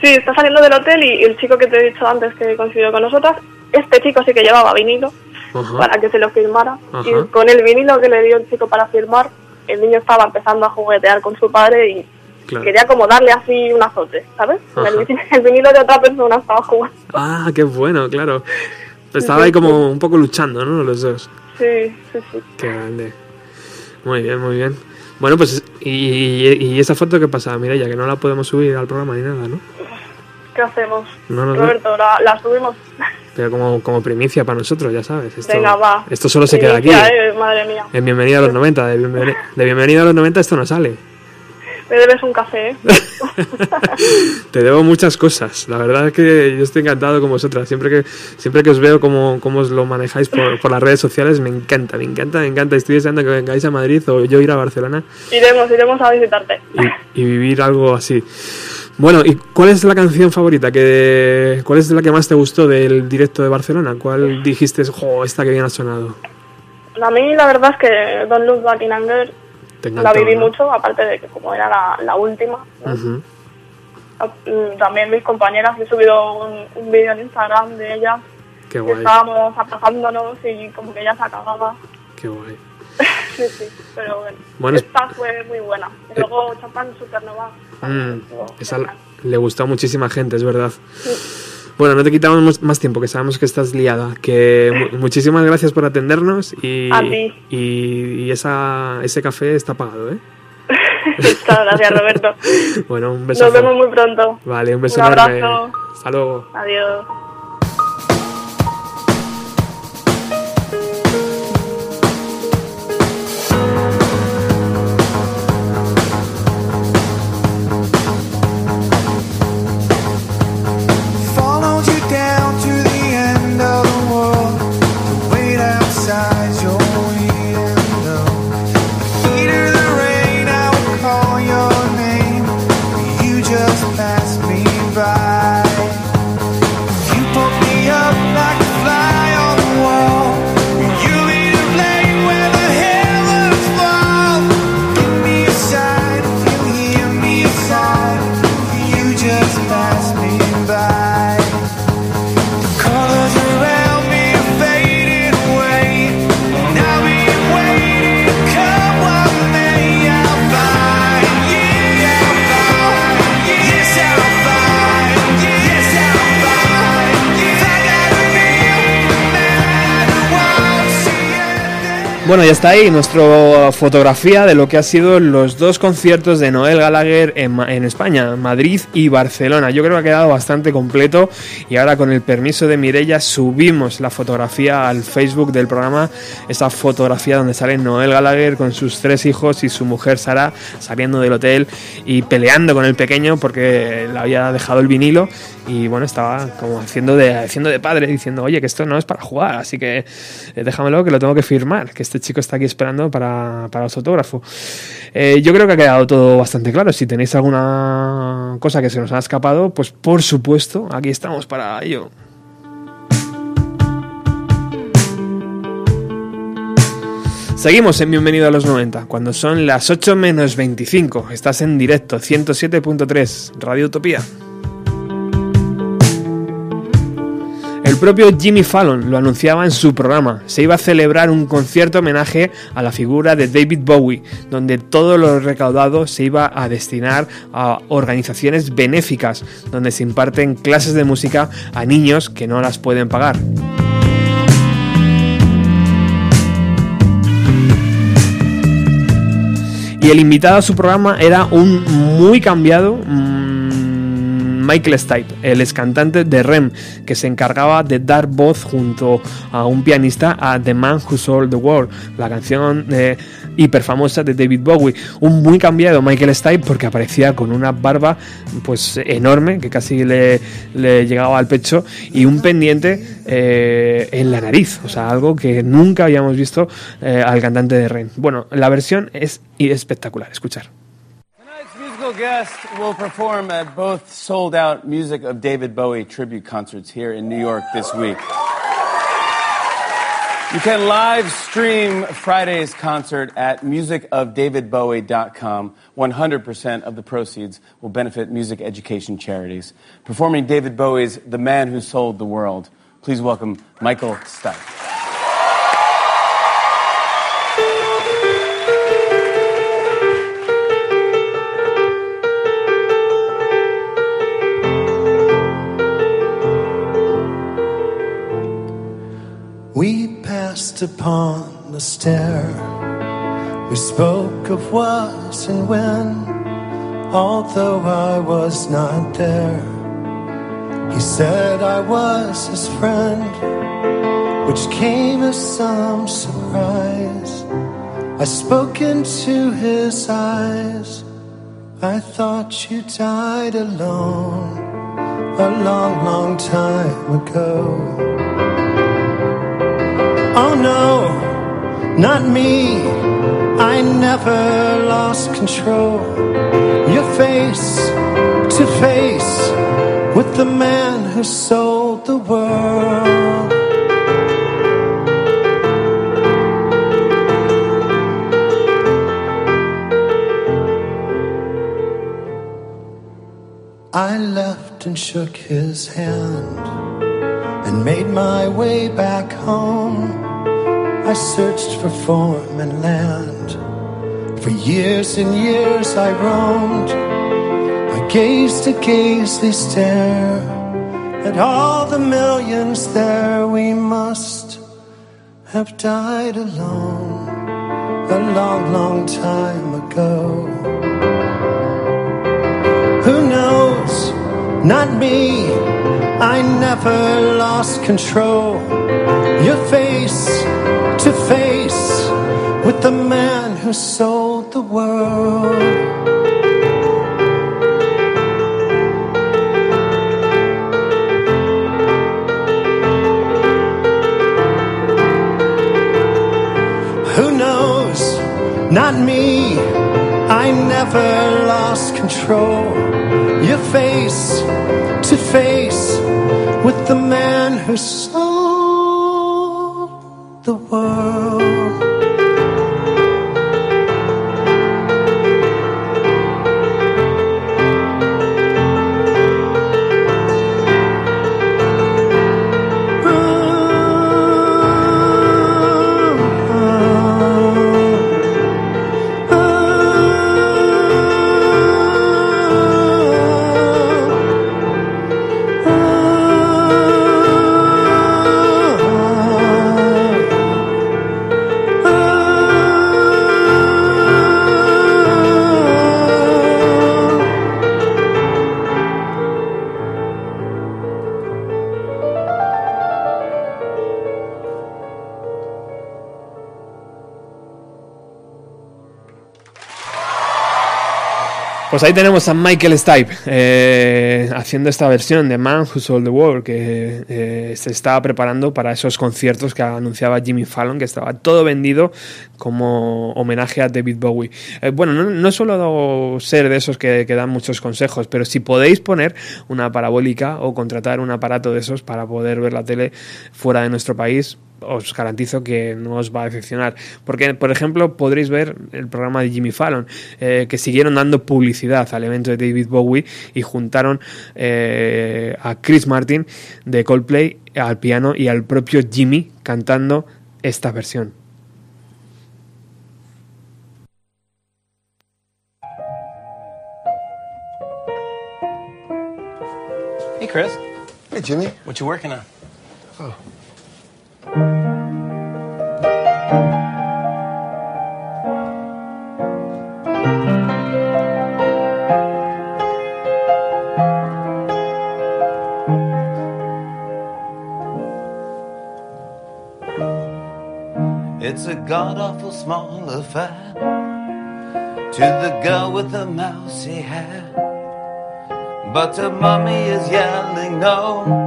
Sí, está saliendo del hotel y el chico que te he dicho antes que coincidió con nosotras, este chico sí que llevaba vinilo para que se lo firmara. Y con el vinilo que le dio el chico para firmar, el niño estaba empezando a juguetear con su padre y Claro. quería como darle así un azote, ¿sabes? El, vinilo de otra persona estaba jugando. Ah, qué bueno, claro. Estaba ahí como un poco luchando, ¿no? Los dos. Sí, sí, sí. Qué grande. Muy bien, muy bien. Bueno, pues, y, y esa foto que pasa, mira ya que no la podemos subir al programa ni nada, ¿no? ¿Qué hacemos? No, no, no. Roberto, la, la subimos. Pero como, como primicia para nosotros, ya sabes. Esto, Venga, va. esto solo se queda aquí. Eh, madre mía. En Bienvenido a los 90. De, bienveni- de Bienvenido a los 90 esto no sale. Me debes un café, ¿eh? Te debo muchas cosas. La verdad es que yo estoy encantado con vosotras. Siempre que, siempre que os veo cómo, cómo os lo manejáis por, por las redes sociales, me encanta, me encanta, me encanta. Estoy deseando que vengáis a Madrid o yo ir a Barcelona Iremos, iremos a visitarte. y, y vivir algo así. Bueno, ¿y cuál es la canción favorita? Que, ¿Cuál es la que más te gustó del directo de Barcelona? ¿Cuál dijiste, jo, esta que bien ha sonado? A mí la verdad es que Don't Look Back in Anger la viví ¿no? mucho, aparte de que como era la, la última, mm, también mis compañeras, he subido un, un vídeo en Instagram de ellas, Qué guay, estábamos abrazándonos y como que ella se acababa. qué guay. Sí, sí, pero bueno, Bueno, es- esta fue muy buena. Y luego Champán Supernova. Mm, esa le gustó a muchísima gente, es verdad. Bueno, no te quitamos más tiempo, que sabemos que estás liada. Que mu- muchísimas gracias por atendernos y, A y, y esa, ese café está pagado, ¿eh? Muchas gracias, Roberto. Bueno, un beso. Nos vemos muy pronto. Vale, un beso Un enorme. abrazo. Hasta luego. Adiós. Bueno, ya está ahí nuestra fotografía de lo que ha sido los dos conciertos de Noel Gallagher en, España, Madrid y Barcelona. Yo creo que ha quedado bastante completo y ahora con el permiso de Mirella subimos la fotografía al Facebook del programa, esa fotografía donde sale Noel Gallagher con sus tres hijos y su mujer Sara saliendo del hotel y peleando con el pequeño porque le había dejado el vinilo y bueno, estaba como haciendo de, haciendo de padre, diciendo, oye, que esto no es para jugar, así que eh, déjamelo que lo tengo que firmar, que este chico está aquí esperando para, para los autógrafos. Eh, yo creo que ha quedado todo bastante claro. Si tenéis alguna cosa que se nos ha escapado, pues por supuesto, aquí estamos para ello. Seguimos en Bienvenido a los 90, cuando son las 8 menos 25. Estás en directo, 107.3, Radio Utopía. El propio Jimmy Fallon lo anunciaba en su programa. Se iba a celebrar un concierto homenaje a la figura de David Bowie, donde todo lo recaudado se iba a destinar a organizaciones benéficas, donde se imparten clases de música a niños que no las pueden pagar. Y el invitado a su programa era un muy cambiado, mm, Michael Stipe, el ex cantante de Rem, que se encargaba de dar voz junto a un pianista a The Man Who Sold the World, la canción eh, famosa de David Bowie. Un muy cambiado Michael Stipe porque aparecía con una barba pues enorme que casi le, le llegaba al pecho y un pendiente eh, en la nariz, o sea, algo que nunca habíamos visto eh, al cantante de Rem. Bueno, la versión es espectacular, escuchar. Guest will perform at both sold out Music of David Bowie tribute concerts here in New York this week. You can live stream Friday's concert at musicofdavidbowie.com. 100% of the proceeds will benefit music education charities. Performing David Bowie's The Man Who Sold the World. Please welcome Michael Stipe. Passed upon the stair. We spoke of what and when, although I was not there. He said I was his friend, which came as some surprise. I spoke into his eyes. I thought you died alone a long, long time ago. Oh no, not me. I never lost control. Your face to face with the man who sold the world. I left and shook his hand and made my way back home. Searched for form and land. For years and years I roamed. I gazed to gazely stare at all the millions there. We must have died alone a long, long time ago. Who knows? Not me. I never lost control. Your face with the man who sold the world. Who knows? Not me. I never lost control. Your face to face with the man who sold Pues ahí tenemos a Michael Stipe eh, haciendo esta versión de Man Who Sold the World que eh, se estaba preparando para esos conciertos que anunciaba Jimmy Fallon, que estaba todo vendido como homenaje a David Bowie. Eh, bueno, no, suelo ser de esos que dan muchos consejos, pero si podéis poner una parabólica o contratar un aparato de esos para poder ver la tele fuera de nuestro país, os garantizo que no os va a decepcionar. Porque, por ejemplo, podréis ver el programa de Jimmy Fallon, eh, que siguieron dando publicidad al evento de David Bowie y juntaron eh, a Chris Martin de Coldplay al piano y al propio Jimmy cantando esta versión. Hey, Chris. Hey, Jimmy. What you working on? Oh. It's a god awful small affair to the girl with the mousy hair. But her mummy is yelling no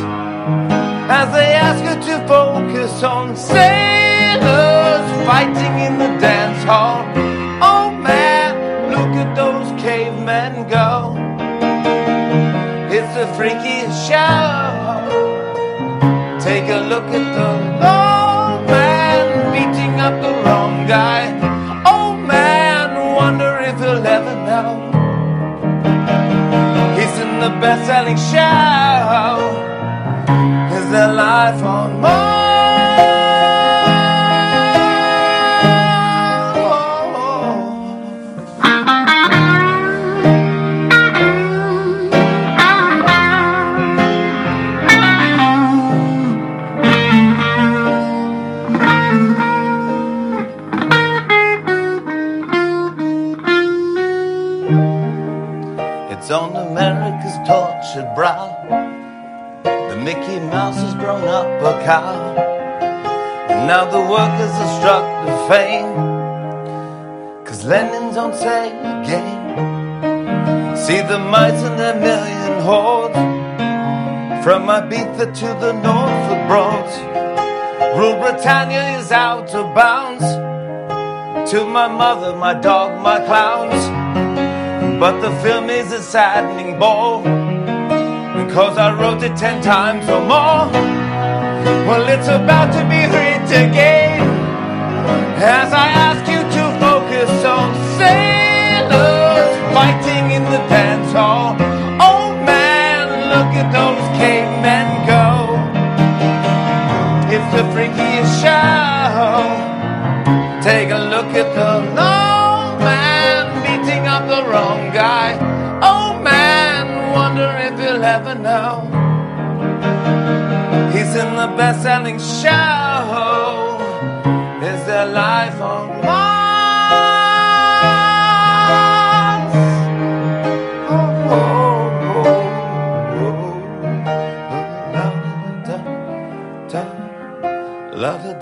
as they ask her to focus on sailors fighting in the dance hall. Oh man, look at those cavemen go. It's the freakiest show. Take a look at the old man beating up the wrong guy. Oh man, wonder if he'll ever know. He's in the best selling show their life on mine. Cow. And now the workers are struck with fame. Cause Lenin's on sale again. See the mites and their million hordes. From Ibiza to the Norfolk Broads. Rule Britannia is out of bounds. To my mother, my dog, my clowns. But the film is a saddening bore. Because I wrote it ten times or more. Well, it's about to be writ again. As I ask you to focus on sailors fighting in the dance hall. Oh man, look at those cavemen go. It's the freakiest show. Take a look at the long man beating up the wrong guy. Oh man, wonder if he'll ever know. The best selling show. Is there life on Mars? Oh, oh, oh, oh. La da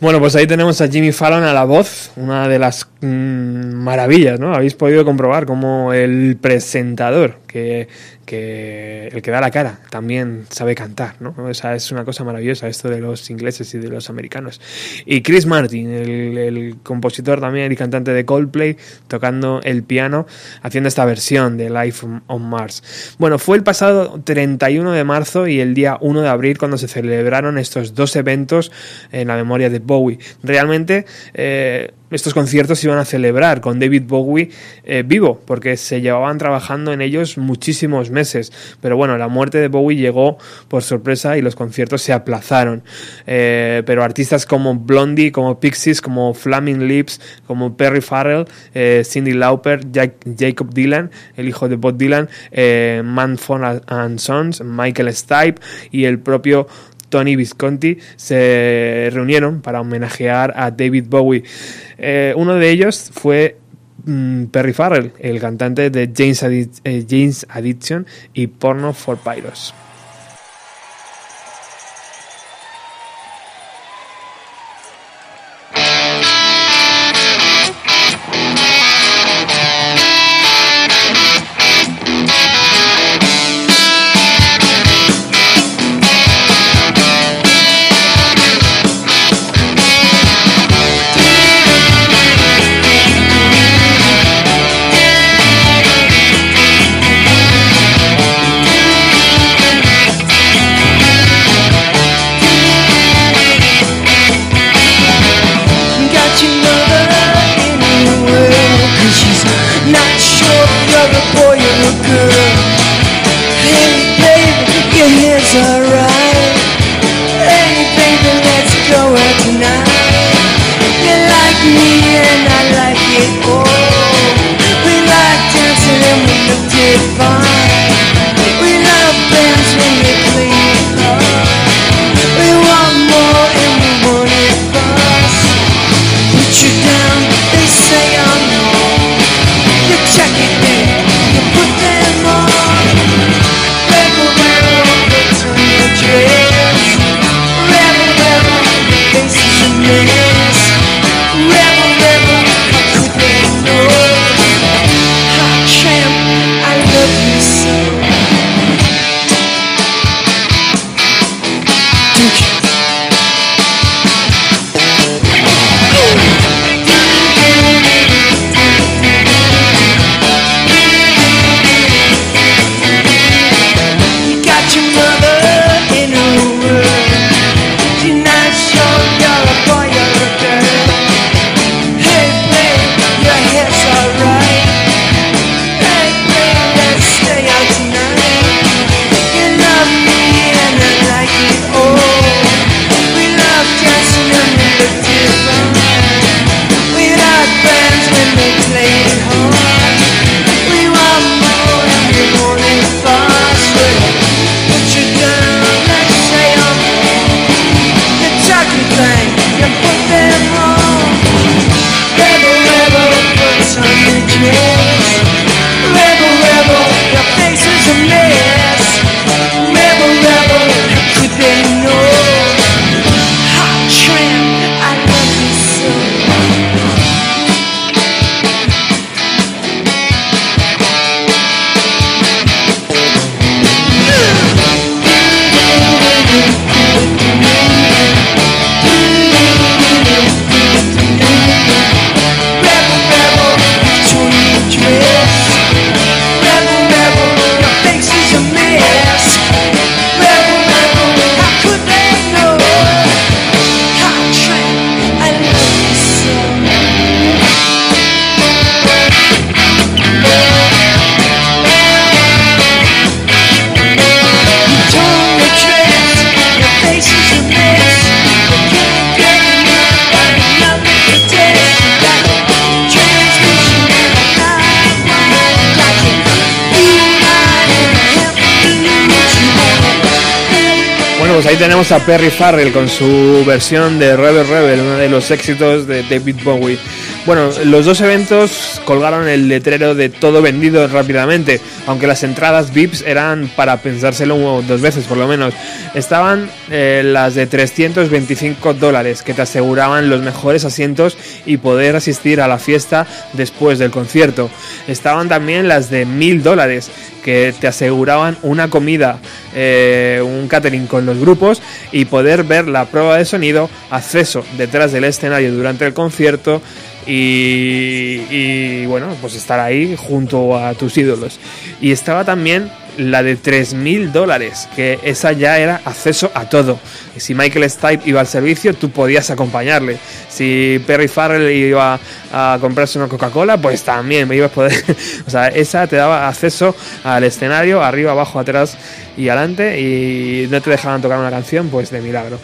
Bueno, pues ahí tenemos a Jimmy Fallon a la voz, una de las mm, maravillas, ¿no? Habéis podido comprobar cómo el presentador, que, el que da la cara, también sabe cantar, ¿no? O sea, es una cosa maravillosa esto de los ingleses y de los americanos. Y Chris Martin, el, el compositor también y cantante de Coldplay, tocando el piano, haciendo esta versión de Life on Mars. Bueno, fue el pasado 31 de marzo y el día 1 de abril cuando se celebraron estos dos eventos en la memoria de Bowie. Realmente eh, estos conciertos se iban a celebrar con David Bowie eh, vivo, porque se llevaban trabajando en ellos muchísimos meses. Pero bueno, la muerte de Bowie llegó por sorpresa y los conciertos se aplazaron. Eh, pero artistas como Blondie, como Pixies, como Flaming Lips, como Perry Farrell, eh, Cindy Lauper, Jack- Jacob Dylan, el hijo de Bob Dylan, eh, and Sons, Michael Stipe y el propio Tony Visconti se reunieron para homenajear a David Bowie. Eh, uno de ellos fue mm, Perry Farrell, el cantante de James, eh, James Addiction y Porno for Pyros. A Perry Farrell con su versión de Rebel Rebel, uno de los éxitos de David Bowie. Bueno, los dos eventos colgaron el letrero de todo vendido rápidamente, aunque las entradas VIPs eran para pensárselo dos veces por lo menos. Estaban eh, las de 325 dólares que te aseguraban los mejores asientos y poder asistir a la fiesta después del concierto. Estaban también las de 1000 dólares que te aseguraban una comida, eh, un catering con los grupos y poder ver la prueba de sonido, acceso detrás del escenario durante el concierto y, bueno, pues estar ahí junto a tus ídolos. Y estaba también la de 3.000 dólares, que esa ya era acceso a todo. Si Michael Stipe iba al servicio, tú podías acompañarle. Si Perry Farrell iba a comprarse una Coca-Cola, pues también me ibas a poder. o sea, esa te daba acceso al escenario, arriba, abajo, atrás y adelante, y no te dejaban tocar una canción, pues de milagro.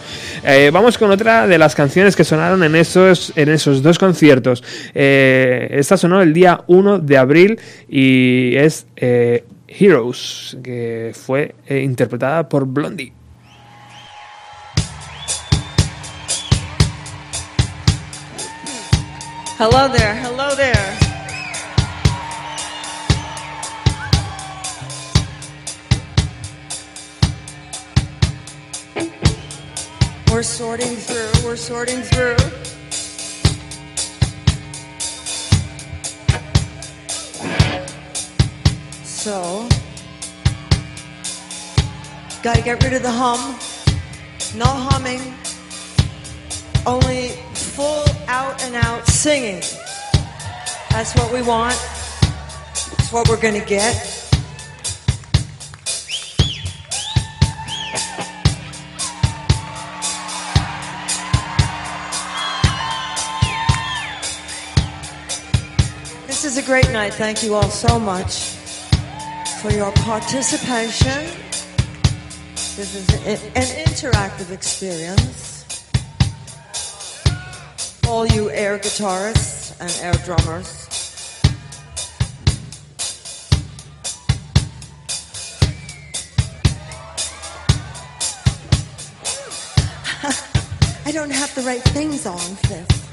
Eh, vamos con otra de las canciones que sonaron en esos, en esos dos conciertos. Eh, esta sonó el día 1 de abril y es eh, Heroes, que fue interpretada por Blondie. Hello there, hello there. We're sorting through, we're sorting through. So, gotta get rid of the hum. No humming, only full out and out singing. That's what we want. That's what we're gonna get. is a great night. Thank you all so much for your participation. This is an interactive experience. All you air guitarists and air drummers. I don't have the right things on, sis.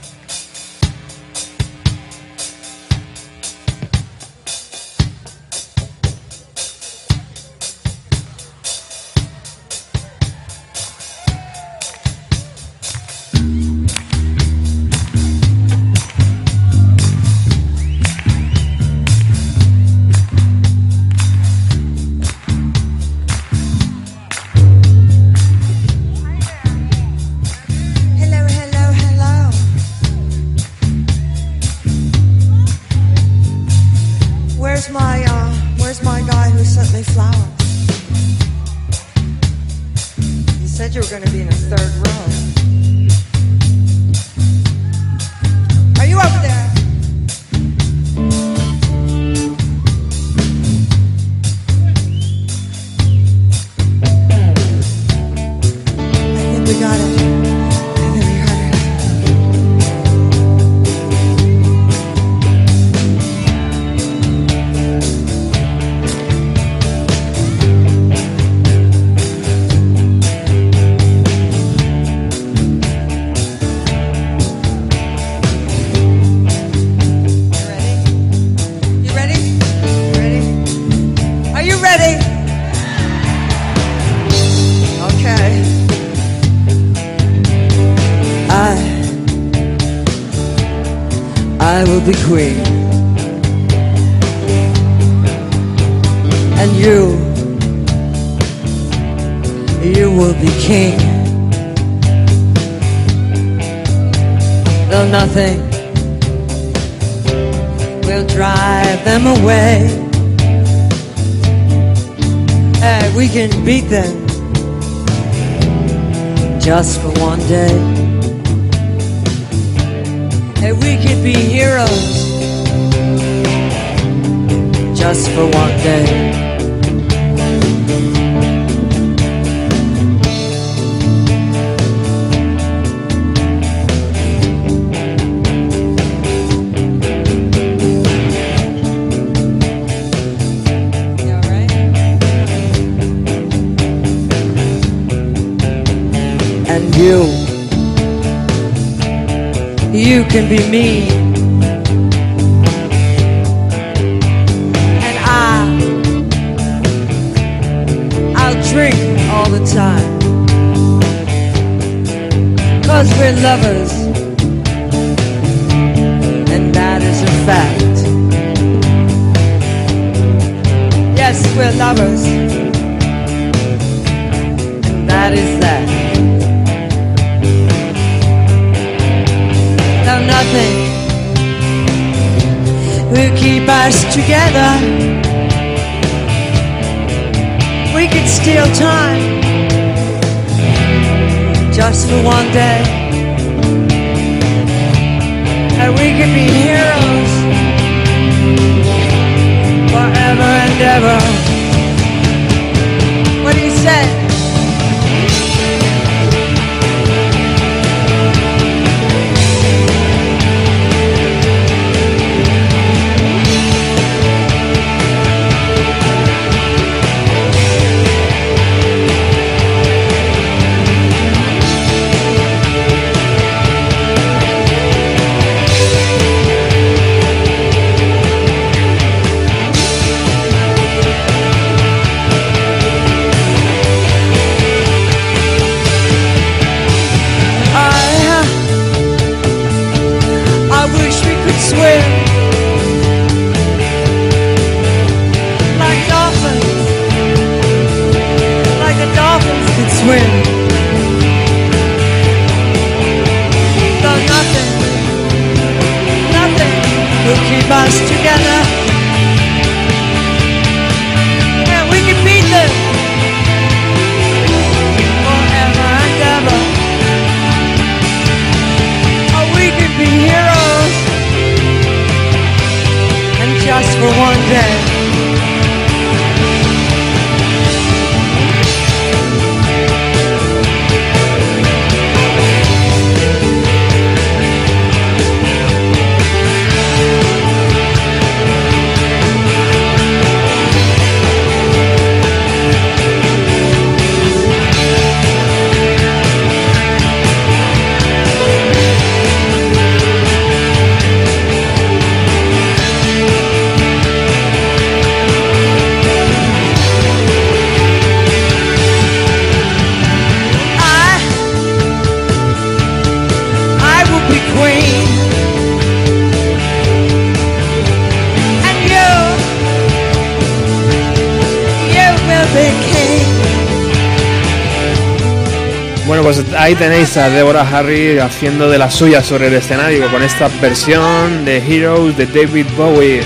Ahí tenéis a Deborah Harry haciendo de la suya sobre el escenario con esta versión de Heroes de David Bowie.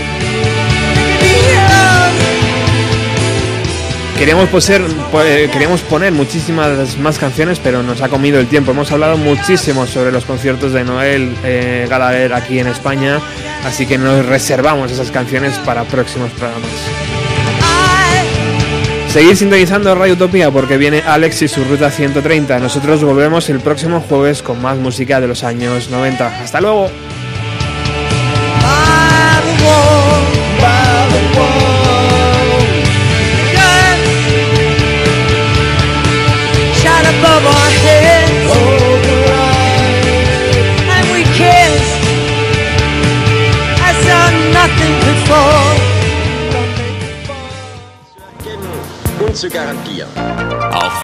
Po- eh, queríamos poner muchísimas más canciones, pero nos ha comido el tiempo. Hemos hablado muchísimo sobre los conciertos de Noel eh, Gallagher aquí en España, así que nos reservamos esas canciones para próximos programas. Seguid sintonizando Radio Utopía porque viene Alex y su ruta 130. Nosotros volvemos el próximo jueves con más música de los años 90. Hasta luego. garantieren. Auch